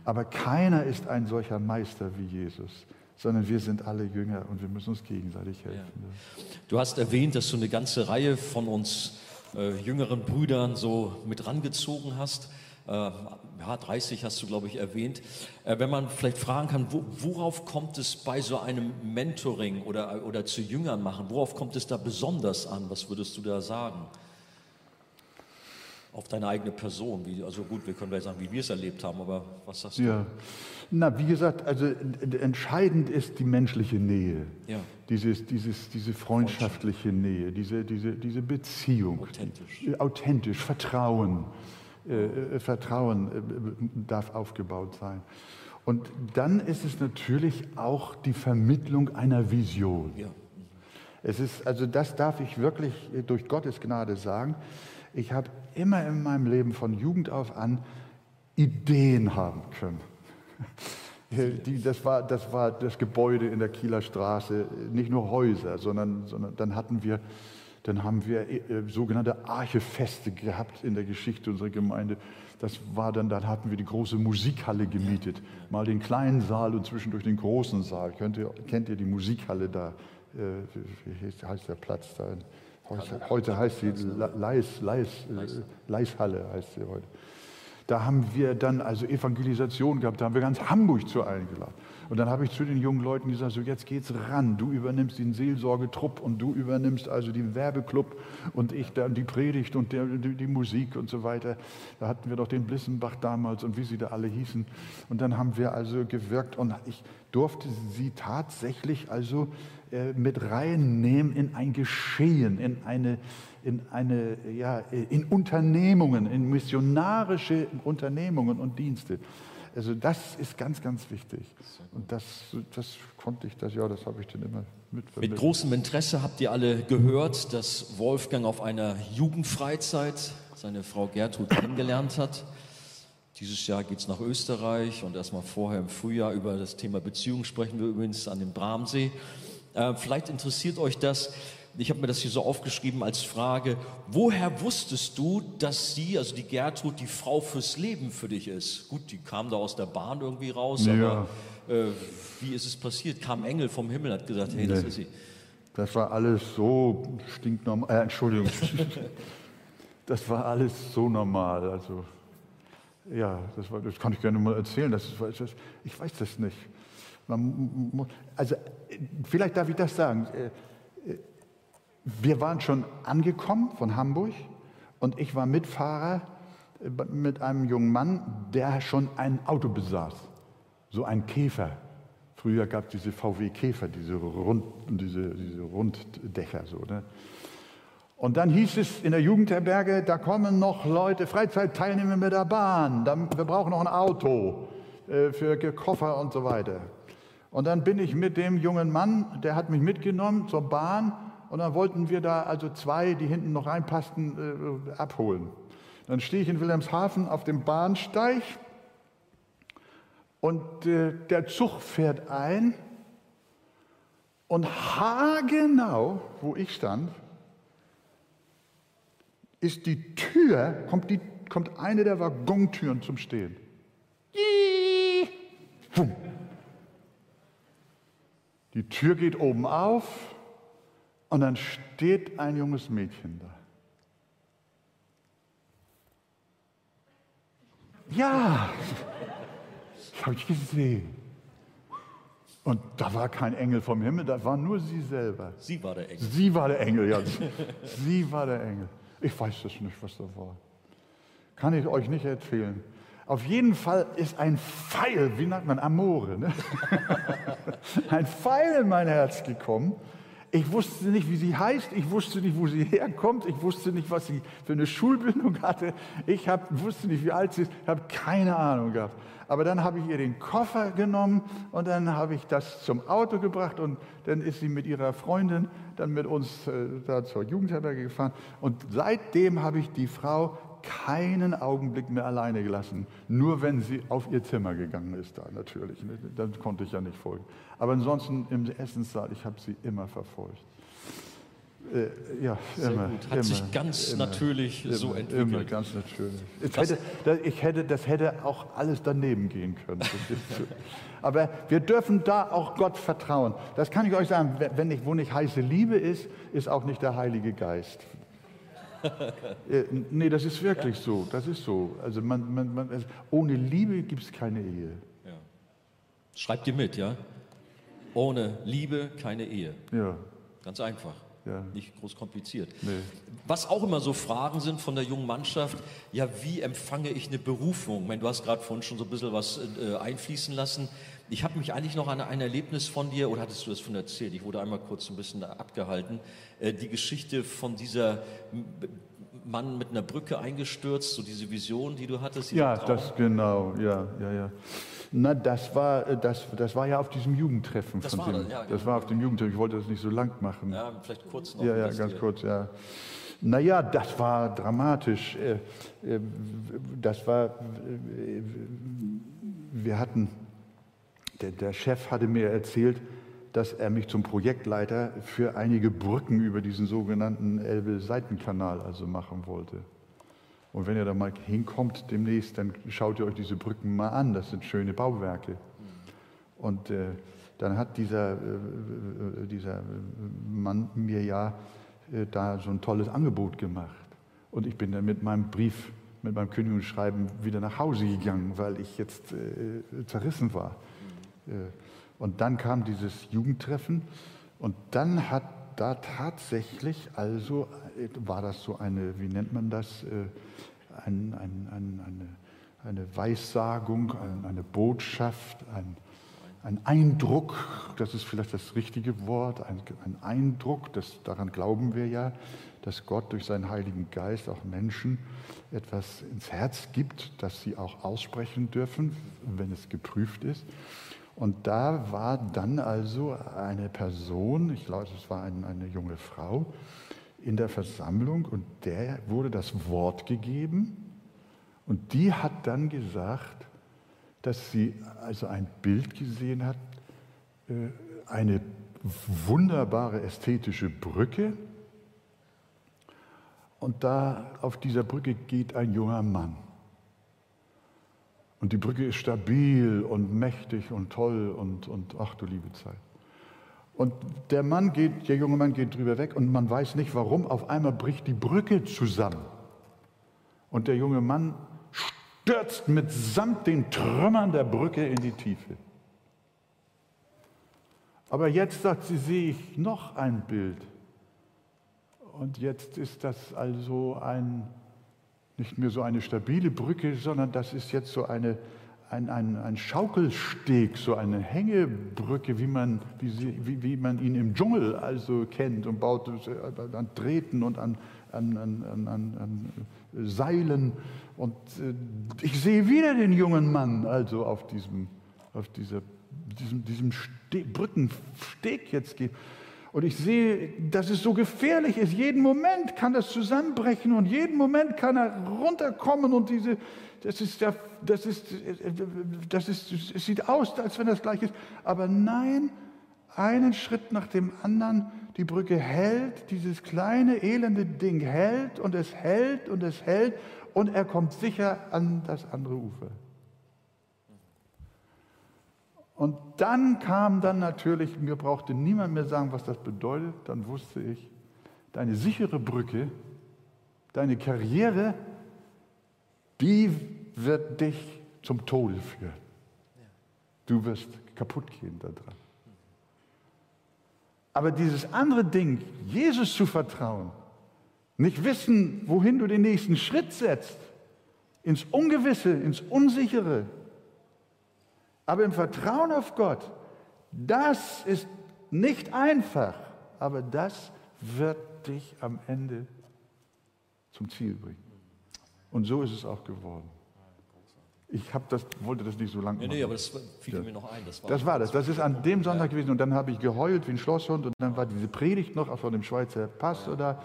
Speaker 2: Aber keiner ist ein solcher Meister wie Jesus, sondern wir sind alle Jünger und wir müssen uns gegenseitig helfen. Ja.
Speaker 3: Du hast erwähnt, dass du eine ganze Reihe von uns äh, jüngeren Brüdern so mit rangezogen hast. äh, ja, 30 hast du, glaube ich, erwähnt. Äh, wenn man vielleicht fragen kann, wo, worauf kommt es bei so einem Mentoring oder, oder zu Jüngern machen, worauf kommt es da besonders an? Was würdest du da sagen? Auf deine eigene Person. Wie, also gut, wir können gleich sagen, wie wir es erlebt haben, aber was sagst du?
Speaker 2: Ja. Na, wie gesagt, also entscheidend ist die menschliche Nähe.
Speaker 3: Ja.
Speaker 2: Dieses, dieses, diese freundschaftliche Nähe, diese, diese, diese Beziehung.
Speaker 3: Authentisch.
Speaker 2: Äh, Authentisch, Vertrauen. Äh, äh, Vertrauen äh, darf aufgebaut sein. Und dann ist es natürlich auch die Vermittlung einer Vision.
Speaker 3: Ja.
Speaker 2: Es ist, also das darf ich wirklich durch Gottes Gnade sagen. Ich habe immer in meinem Leben von Jugend auf an Ideen haben können. Die, das, war, das war das Gebäude in der Kieler Straße, nicht nur Häuser, sondern, sondern dann hatten wir, dann haben wir äh, sogenannte Archefeste gehabt in der Geschichte unserer Gemeinde. Das war dann, dann hatten wir die große Musikhalle gemietet, mal den kleinen Saal und zwischendurch den großen Saal. Ihr, kennt ihr die Musikhalle da? Äh, wie heißt der Platz da? Heute, heute heißt sie Leis, Leis, äh, Leishalle heißt sie heute. Da haben wir dann also Evangelisation gehabt, da haben wir ganz Hamburg zu eingeladen. Und dann habe ich zu den jungen Leuten gesagt, so jetzt geht's ran, du übernimmst den Seelsorgetrupp und du übernimmst also den Werbeclub und ich dann die Predigt und der, die, die, Musik und so weiter. Da hatten wir doch den Blissenbach damals und wie sie da alle hießen. Und dann haben wir also gewirkt und ich durfte sie tatsächlich also mit reinnehmen in ein Geschehen, in eine, in eine, ja, in Unternehmungen, in missionarische Unternehmungen und Dienste. Also das ist ganz, ganz wichtig. Und das, das konnte ich, das ja, das habe ich dann immer mit.
Speaker 3: Mit großem Interesse habt ihr alle gehört, dass Wolfgang auf einer Jugendfreizeit seine Frau Gertrud kennengelernt hat. Dieses Jahr geht es nach Österreich und erstmal vorher im Frühjahr über das Thema Beziehung sprechen wir übrigens an dem Bramsee. Äh, vielleicht interessiert euch das. Ich habe mir das hier so aufgeschrieben als Frage, woher wusstest du, dass sie, also die Gertrud, die Frau fürs Leben für dich ist? Gut, die kam da aus der Bahn irgendwie raus, ja. aber äh, wie ist es passiert? Kam Engel vom Himmel, hat gesagt, hey, nee. das ist sie.
Speaker 2: Das war alles so stinknormal, äh, Entschuldigung, das war alles so normal, also ja, das, war, das kann ich gerne mal erzählen, das, das, ich weiß das nicht. Man, also vielleicht darf ich das sagen. Äh, äh, wir waren schon angekommen von Hamburg und ich war Mitfahrer äh, mit einem jungen Mann, der schon ein Auto besaß, so ein Käfer. Früher gab es diese VW Käfer, diese, Rund, diese, diese Runddächer. So, ne? Und dann hieß es in der Jugendherberge, da kommen noch Leute, Freizeitteilnehmer mit der Bahn, wir brauchen noch ein Auto für Koffer und so weiter. Und dann bin ich mit dem jungen Mann, der hat mich mitgenommen zur Bahn und dann wollten wir da also zwei, die hinten noch reinpassten, äh, abholen. Dann stehe ich in Wilhelmshaven auf dem Bahnsteig und äh, der Zug fährt ein und haargenau, wo ich stand, ist die Tür, kommt, die, kommt eine der Waggontüren zum Stehen. Bumm. Die Tür geht oben auf und dann steht ein junges Mädchen da. Ja, das habe ich gesehen. Und da war kein Engel vom Himmel, da war nur sie selber.
Speaker 3: Sie war der Engel.
Speaker 2: Sie war der Engel, ja. sie war der Engel. Ich weiß das nicht, was da war. Kann ich euch nicht erzählen. Auf jeden Fall ist ein Pfeil, wie nennt man Amore, ne? ein Pfeil in mein Herz gekommen. Ich wusste nicht, wie sie heißt, ich wusste nicht, wo sie herkommt, ich wusste nicht, was sie für eine Schulbildung hatte, ich hab, wusste nicht, wie alt sie ist, ich habe keine Ahnung gehabt. Aber dann habe ich ihr den Koffer genommen und dann habe ich das zum Auto gebracht und dann ist sie mit ihrer Freundin dann mit uns äh, da zur Jugendherberge gefahren und seitdem habe ich die Frau keinen Augenblick mehr alleine gelassen. Nur wenn sie auf ihr Zimmer gegangen ist, da natürlich. Dann konnte ich ja nicht folgen. Aber ansonsten im Essenssaal, ich habe sie immer verfolgt.
Speaker 3: Äh, ja, Sehr immer, gut. Hat immer, sich ganz immer, natürlich immer, so entwickelt.
Speaker 2: Immer ganz natürlich. Hätte, ich hätte, das hätte auch alles daneben gehen können. Aber wir dürfen da auch Gott vertrauen. Das kann ich euch sagen. Wenn nicht, wo nicht heiße Liebe ist, ist auch nicht der Heilige Geist. Äh, nee, das ist wirklich ja. so. Das ist so. Also man, man, man, also ohne Liebe gibt es keine Ehe. Ja.
Speaker 3: Schreibt ihr mit, ja? Ohne Liebe keine Ehe.
Speaker 2: Ja.
Speaker 3: Ganz einfach. Ja. Nicht groß kompliziert.
Speaker 2: Nee.
Speaker 3: Was auch immer so Fragen sind von der jungen Mannschaft, ja, wie empfange ich eine Berufung? Ich meine, du hast gerade vorhin schon so ein bisschen was äh, einfließen lassen. Ich habe mich eigentlich noch an ein Erlebnis von dir, oder hattest du das von erzählt? Ich wurde einmal kurz ein bisschen abgehalten. Äh, die Geschichte von dieser Mann mit einer Brücke eingestürzt, so diese Vision, die du hattest.
Speaker 2: Ja, das genau, ja, ja, ja. Na, das war, äh, das, das war ja auf diesem Jugendtreffen.
Speaker 3: Das, war,
Speaker 2: dem,
Speaker 3: das, ja,
Speaker 2: das war auf dem Jugendtreffen. Ich wollte das nicht so lang machen.
Speaker 3: Ja, vielleicht kurz noch.
Speaker 2: Ja, ja, ganz kurz, ja. Naja, das war dramatisch. Äh, das war, wir hatten, der, der Chef hatte mir erzählt, dass er mich zum Projektleiter für einige Brücken über diesen sogenannten Elbe-Seitenkanal also machen wollte. Und wenn ihr da mal hinkommt demnächst, dann schaut ihr euch diese Brücken mal an. Das sind schöne Bauwerke. Und äh, dann hat dieser, äh, äh dieser Mann mir ja äh, da so ein tolles Angebot gemacht. Und ich bin dann mit meinem Brief, mit meinem Kündigungsschreiben wieder nach Hause gegangen, weil ich jetzt äh, zerrissen war. Äh, und dann kam dieses Jugendtreffen und dann hat da tatsächlich, also war das so eine, wie nennt man das, äh, ein, ein, ein, eine, eine Weissagung, eine Botschaft, ein, ein Eindruck, das ist vielleicht das richtige Wort, ein, ein Eindruck, das, daran glauben wir ja, dass Gott durch seinen Heiligen Geist auch Menschen etwas ins Herz gibt, das sie auch aussprechen dürfen, wenn es geprüft ist. Und da war dann also eine Person, ich glaube, es war ein, eine junge Frau, in der Versammlung und der wurde das Wort gegeben und die hat dann gesagt, dass sie also ein Bild gesehen hat, äh, eine wunderbare ästhetische Brücke und da auf dieser Brücke geht ein junger Mann. Und die Brücke ist stabil und mächtig und toll und, und ach du liebe Zeit. Und der Mann geht, der junge Mann geht drüber weg und man weiß nicht warum, auf einmal bricht die Brücke zusammen. Und der junge Mann stürzt mitsamt den Trümmern der Brücke in die Tiefe. Aber jetzt sagt sie, sehe ich noch ein Bild. Und jetzt ist das also ein nicht mehr so eine stabile Brücke, sondern das ist jetzt so eine, ein, ein, ein Schaukelsteg, so eine Hängebrücke, wie man, wie, sie, wie, wie man ihn im Dschungel also kennt und baut an Drähten und an, an, an, an Seilen. Und äh, ich sehe wieder den jungen Mann also auf diesem, auf dieser, diesem, diesem Brückensteg jetzt gehen. Und ich sehe, dass es so gefährlich ist. Jeden Moment kann das zusammenbrechen und jeden Moment kann er runterkommen und diese, das ist, der, das ist, das ist, es sieht aus, als wenn das gleich ist. Aber nein, einen Schritt nach dem anderen, die Brücke hält, dieses kleine elende Ding hält und es hält und es hält und er kommt sicher an das andere Ufer. Und dann kam dann natürlich, mir brauchte niemand mehr sagen, was das bedeutet, dann wusste ich, deine sichere Brücke, deine Karriere, die wird dich zum Tode führen. Du wirst kaputt gehen daran. Aber dieses andere Ding, Jesus zu vertrauen, nicht wissen, wohin du den nächsten Schritt setzt, ins Ungewisse, ins Unsichere, aber im Vertrauen auf Gott, das ist nicht einfach, aber das wird dich am Ende zum Ziel bringen. Und so ist es auch geworden. Ich das, wollte das nicht so lange
Speaker 3: machen. Nee, nee, aber das fiel ja. mir noch ein.
Speaker 2: Das war, das war das. Das ist an dem Sonntag gewesen und dann habe ich geheult wie ein Schlosshund und dann war diese Predigt noch von dem Schweizer Pass oder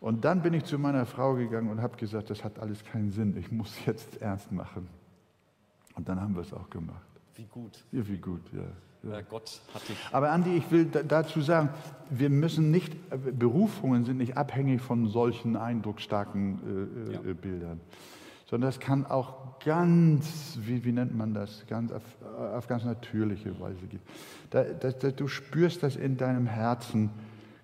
Speaker 2: und dann bin ich zu meiner Frau gegangen und habe gesagt, das hat alles keinen Sinn. Ich muss jetzt ernst machen. Und dann haben wir es auch gemacht.
Speaker 3: Wie gut.
Speaker 2: Ja, wie gut, ja.
Speaker 3: Ja. Gott hat dich.
Speaker 2: Aber Andi, ich will dazu sagen, wir müssen nicht, Berufungen sind nicht abhängig von solchen eindrucksstarken äh, äh, ja. Bildern, sondern das kann auch ganz, wie, wie nennt man das, ganz auf, auf ganz natürliche Weise gehen. Da, da, da, du spürst das in deinem Herzen,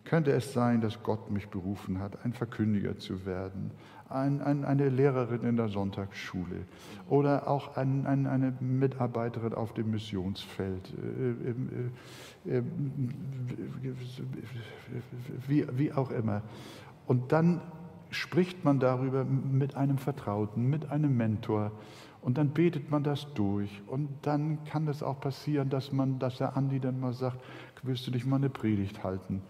Speaker 2: könnte es sein, dass Gott mich berufen hat, ein Verkündiger zu werden, ein, ein, eine Lehrerin in der Sonntagsschule oder auch ein, eine Mitarbeiterin auf dem Missionsfeld, äh, äh, äh, wie, wie auch immer. Und dann spricht man darüber mit einem Vertrauten, mit einem Mentor. Und dann betet man das durch. Und dann kann es auch passieren, dass man, dass der Andi dann mal sagt, willst du dich mal eine Predigt halten?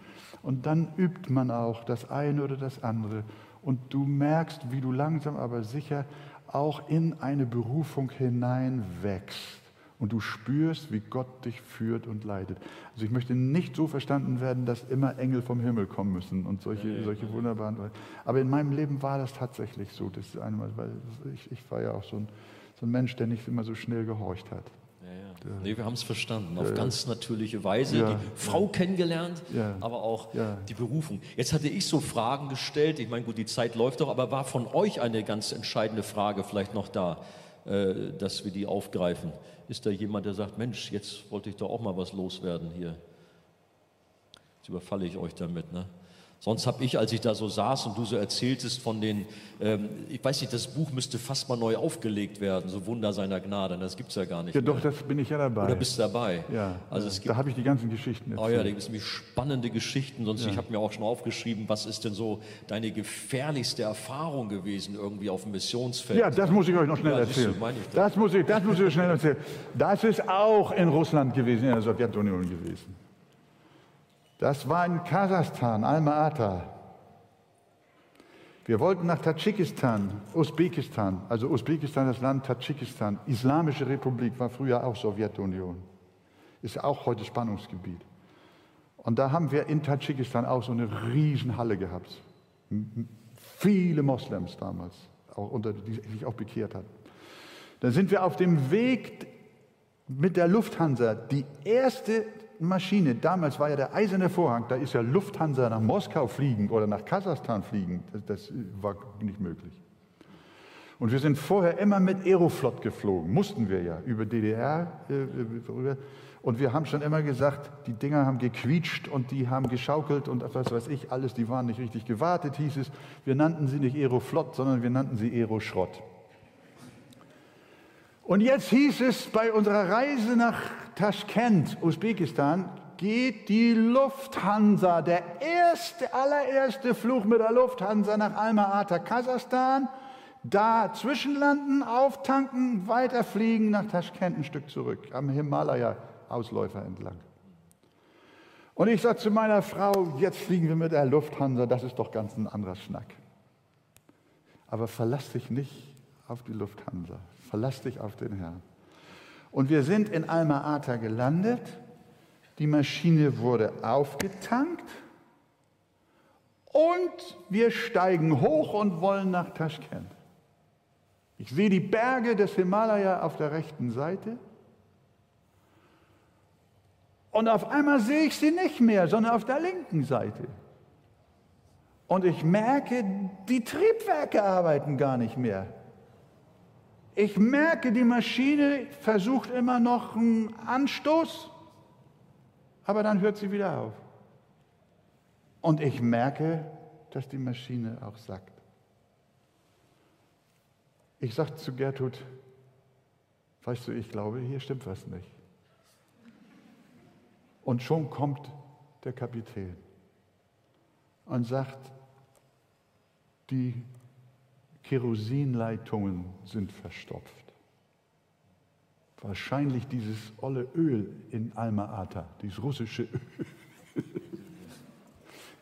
Speaker 2: Und dann übt man auch das eine oder das andere. Und du merkst, wie du langsam aber sicher auch in eine Berufung hineinwächst. Und du spürst, wie Gott dich führt und leitet. Also ich möchte nicht so verstanden werden, dass immer Engel vom Himmel kommen müssen und solche, ja, ja, solche wunderbaren. Aber in meinem Leben war das tatsächlich so. Das einmal, weil ich, ich war ja auch so ein, so ein Mensch, der nicht immer so schnell gehorcht hat.
Speaker 3: Ja. Nee, wir haben es verstanden. Auf ganz natürliche Weise. Ja, die Frau kennengelernt, aber auch die Berufung. Jetzt hatte ich so Fragen gestellt. Ich meine, gut, die Zeit läuft doch, aber war von euch eine ganz entscheidende Frage vielleicht noch da, äh, dass wir die aufgreifen? Ist da jemand, der sagt, Mensch, jetzt wollte ich doch auch mal was loswerden hier? Jetzt überfalle ich euch damit, ne? Sonst habe ich, als ich da so saß und du so erzähltest von den, ähm, ich weiß nicht, das Buch müsste fast mal neu aufgelegt werden, so Wunder seiner Gnade. Das gibt es ja gar nicht.
Speaker 2: Ja, mehr. doch, das bin ich ja dabei.
Speaker 3: Oder bist du dabei?
Speaker 2: Ja. Also es gibt, da habe ich die ganzen Geschichten
Speaker 3: erzählt. Oh ja, da gibt es nämlich spannende Geschichten. Sonst, ja. ich habe mir auch schon aufgeschrieben, was ist denn so deine gefährlichste Erfahrung gewesen irgendwie auf dem Missionsfeld?
Speaker 2: Ja, das muss ich euch noch schnell ja, erzählen. Du, das. das muss ich, das muss ich schnell erzählen. Das ist auch in Russland gewesen, in der Sowjetunion gewesen. Das war in Kasachstan, Alma-Ata. Wir wollten nach Tadschikistan, Usbekistan, also Usbekistan das Land Tadschikistan, Islamische Republik war früher auch Sowjetunion, ist auch heute Spannungsgebiet. Und da haben wir in Tadschikistan auch so eine Riesenhalle gehabt. Viele Moslems damals, auch unter, die sich auch bekehrt hatten. Dann sind wir auf dem Weg mit der Lufthansa die erste Maschine, damals war ja der eiserne Vorhang, da ist ja Lufthansa nach Moskau fliegen oder nach Kasachstan fliegen, das, das war nicht möglich. Und wir sind vorher immer mit Aeroflot geflogen, mussten wir ja, über DDR. Äh, und wir haben schon immer gesagt, die Dinger haben gequietscht und die haben geschaukelt und was weiß ich alles, die waren nicht richtig gewartet, hieß es. Wir nannten sie nicht Aeroflot, sondern wir nannten sie Aeroschrott. Und jetzt hieß es bei unserer Reise nach Taschkent, Usbekistan, geht die Lufthansa, der erste, allererste Flug mit der Lufthansa nach Alma-Ata, Kasachstan, da zwischenlanden, auftanken, weiterfliegen nach Taschkent ein Stück zurück, am Himalaya-Ausläufer entlang. Und ich sagte zu meiner Frau, jetzt fliegen wir mit der Lufthansa, das ist doch ganz ein anderer Schnack. Aber verlass dich nicht auf die Lufthansa, verlass dich auf den Herrn. Und wir sind in Alma-Ata gelandet. Die Maschine wurde aufgetankt. Und wir steigen hoch und wollen nach Taschkent. Ich sehe die Berge des Himalaya auf der rechten Seite. Und auf einmal sehe ich sie nicht mehr, sondern auf der linken Seite. Und ich merke, die Triebwerke arbeiten gar nicht mehr. Ich merke, die Maschine versucht immer noch einen Anstoß, aber dann hört sie wieder auf. Und ich merke, dass die Maschine auch sagt. Ich sage zu Gertrud, weißt du, ich glaube, hier stimmt was nicht. Und schon kommt der Kapitän und sagt, die Kerosinleitungen sind verstopft. Wahrscheinlich dieses olle Öl in Alma-Ata, dieses russische Öl.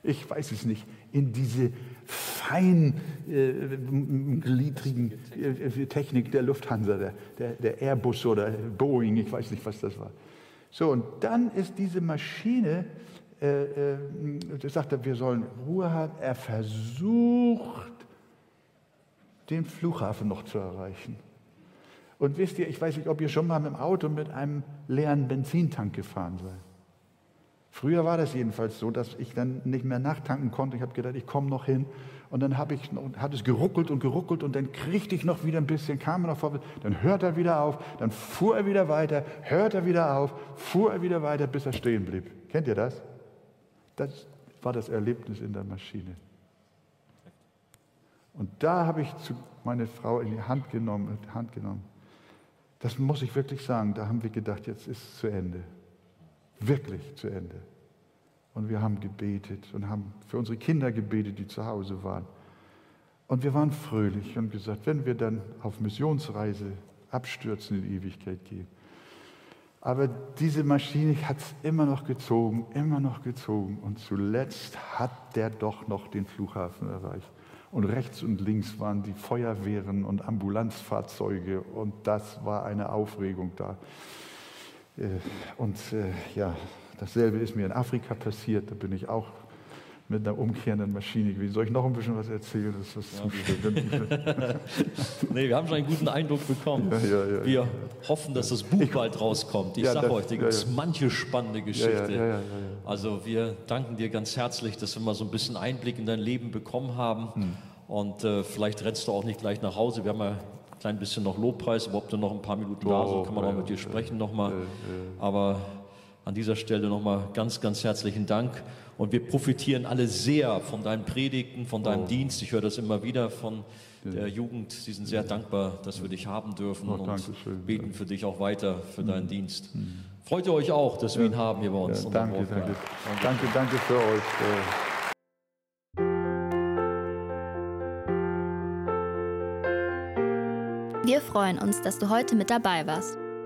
Speaker 2: Ich weiß es nicht. In diese feingliedrigen äh, äh, Technik der Lufthansa, der, der, der Airbus oder Boeing, ich weiß nicht, was das war. So, und dann ist diese Maschine, äh, äh, sagt er, wir sollen Ruhe haben. Er versucht, den Flughafen noch zu erreichen. Und wisst ihr, ich weiß nicht, ob ihr schon mal mit dem Auto mit einem leeren Benzintank gefahren seid. Früher war das jedenfalls so, dass ich dann nicht mehr nachtanken konnte. Ich habe gedacht, ich komme noch hin. Und dann habe ich, hat es geruckelt und geruckelt und dann kriegte ich noch wieder ein bisschen, kam noch vorwärts, dann hört er wieder auf, dann fuhr er wieder weiter, hört er wieder auf, fuhr er wieder weiter, bis er stehen blieb. Kennt ihr das? das war das Erlebnis in der Maschine. Und da habe ich meine Frau in die Hand genommen, Hand genommen. Das muss ich wirklich sagen, da haben wir gedacht, jetzt ist es zu Ende. Wirklich zu Ende. Und wir haben gebetet und haben für unsere Kinder gebetet, die zu Hause waren. Und wir waren fröhlich und gesagt, wenn wir dann auf Missionsreise abstürzen in Ewigkeit gehen. Aber diese Maschine hat es immer noch gezogen, immer noch gezogen. Und zuletzt hat der doch noch den Flughafen erreicht. Und rechts und links waren die Feuerwehren und Ambulanzfahrzeuge. Und das war eine Aufregung da. Äh, und äh, ja, dasselbe ist mir in Afrika passiert. Da bin ich auch mit einer umkehrenden Maschine gewesen. Soll ich noch ein bisschen was erzählen? Das ist
Speaker 3: ja. nee, wir haben schon einen guten Eindruck bekommen. Ja, ja, wir hoffen, dass das Buch ich, bald rauskommt. Ich sage euch, da gibt es manche spannende Geschichte. Also wir danken dir ganz herzlich, dass wir mal so ein bisschen Einblick in dein Leben bekommen haben. Hm. Und äh, vielleicht rennst du auch nicht gleich nach Hause. Wir haben ja ein klein bisschen noch Lobpreis, aber ob du noch ein paar Minuten oh, da bist, kann man auch mit dir sprechen nochmal. Aber an dieser Stelle nochmal ganz, ganz herzlichen Dank. Und wir profitieren alle sehr von deinen Predigten, von deinem oh. Dienst. Ich höre das immer wieder von der Jugend. Sie sind sehr dankbar, dass wir dich haben dürfen oh, und beten für dich auch weiter für deinen mhm. Dienst. Mhm. Freut ihr euch auch, dass wir ihn haben hier bei uns?
Speaker 2: Ja, danke, danke, danke, danke für euch.
Speaker 1: Wir freuen uns, dass du heute mit dabei warst.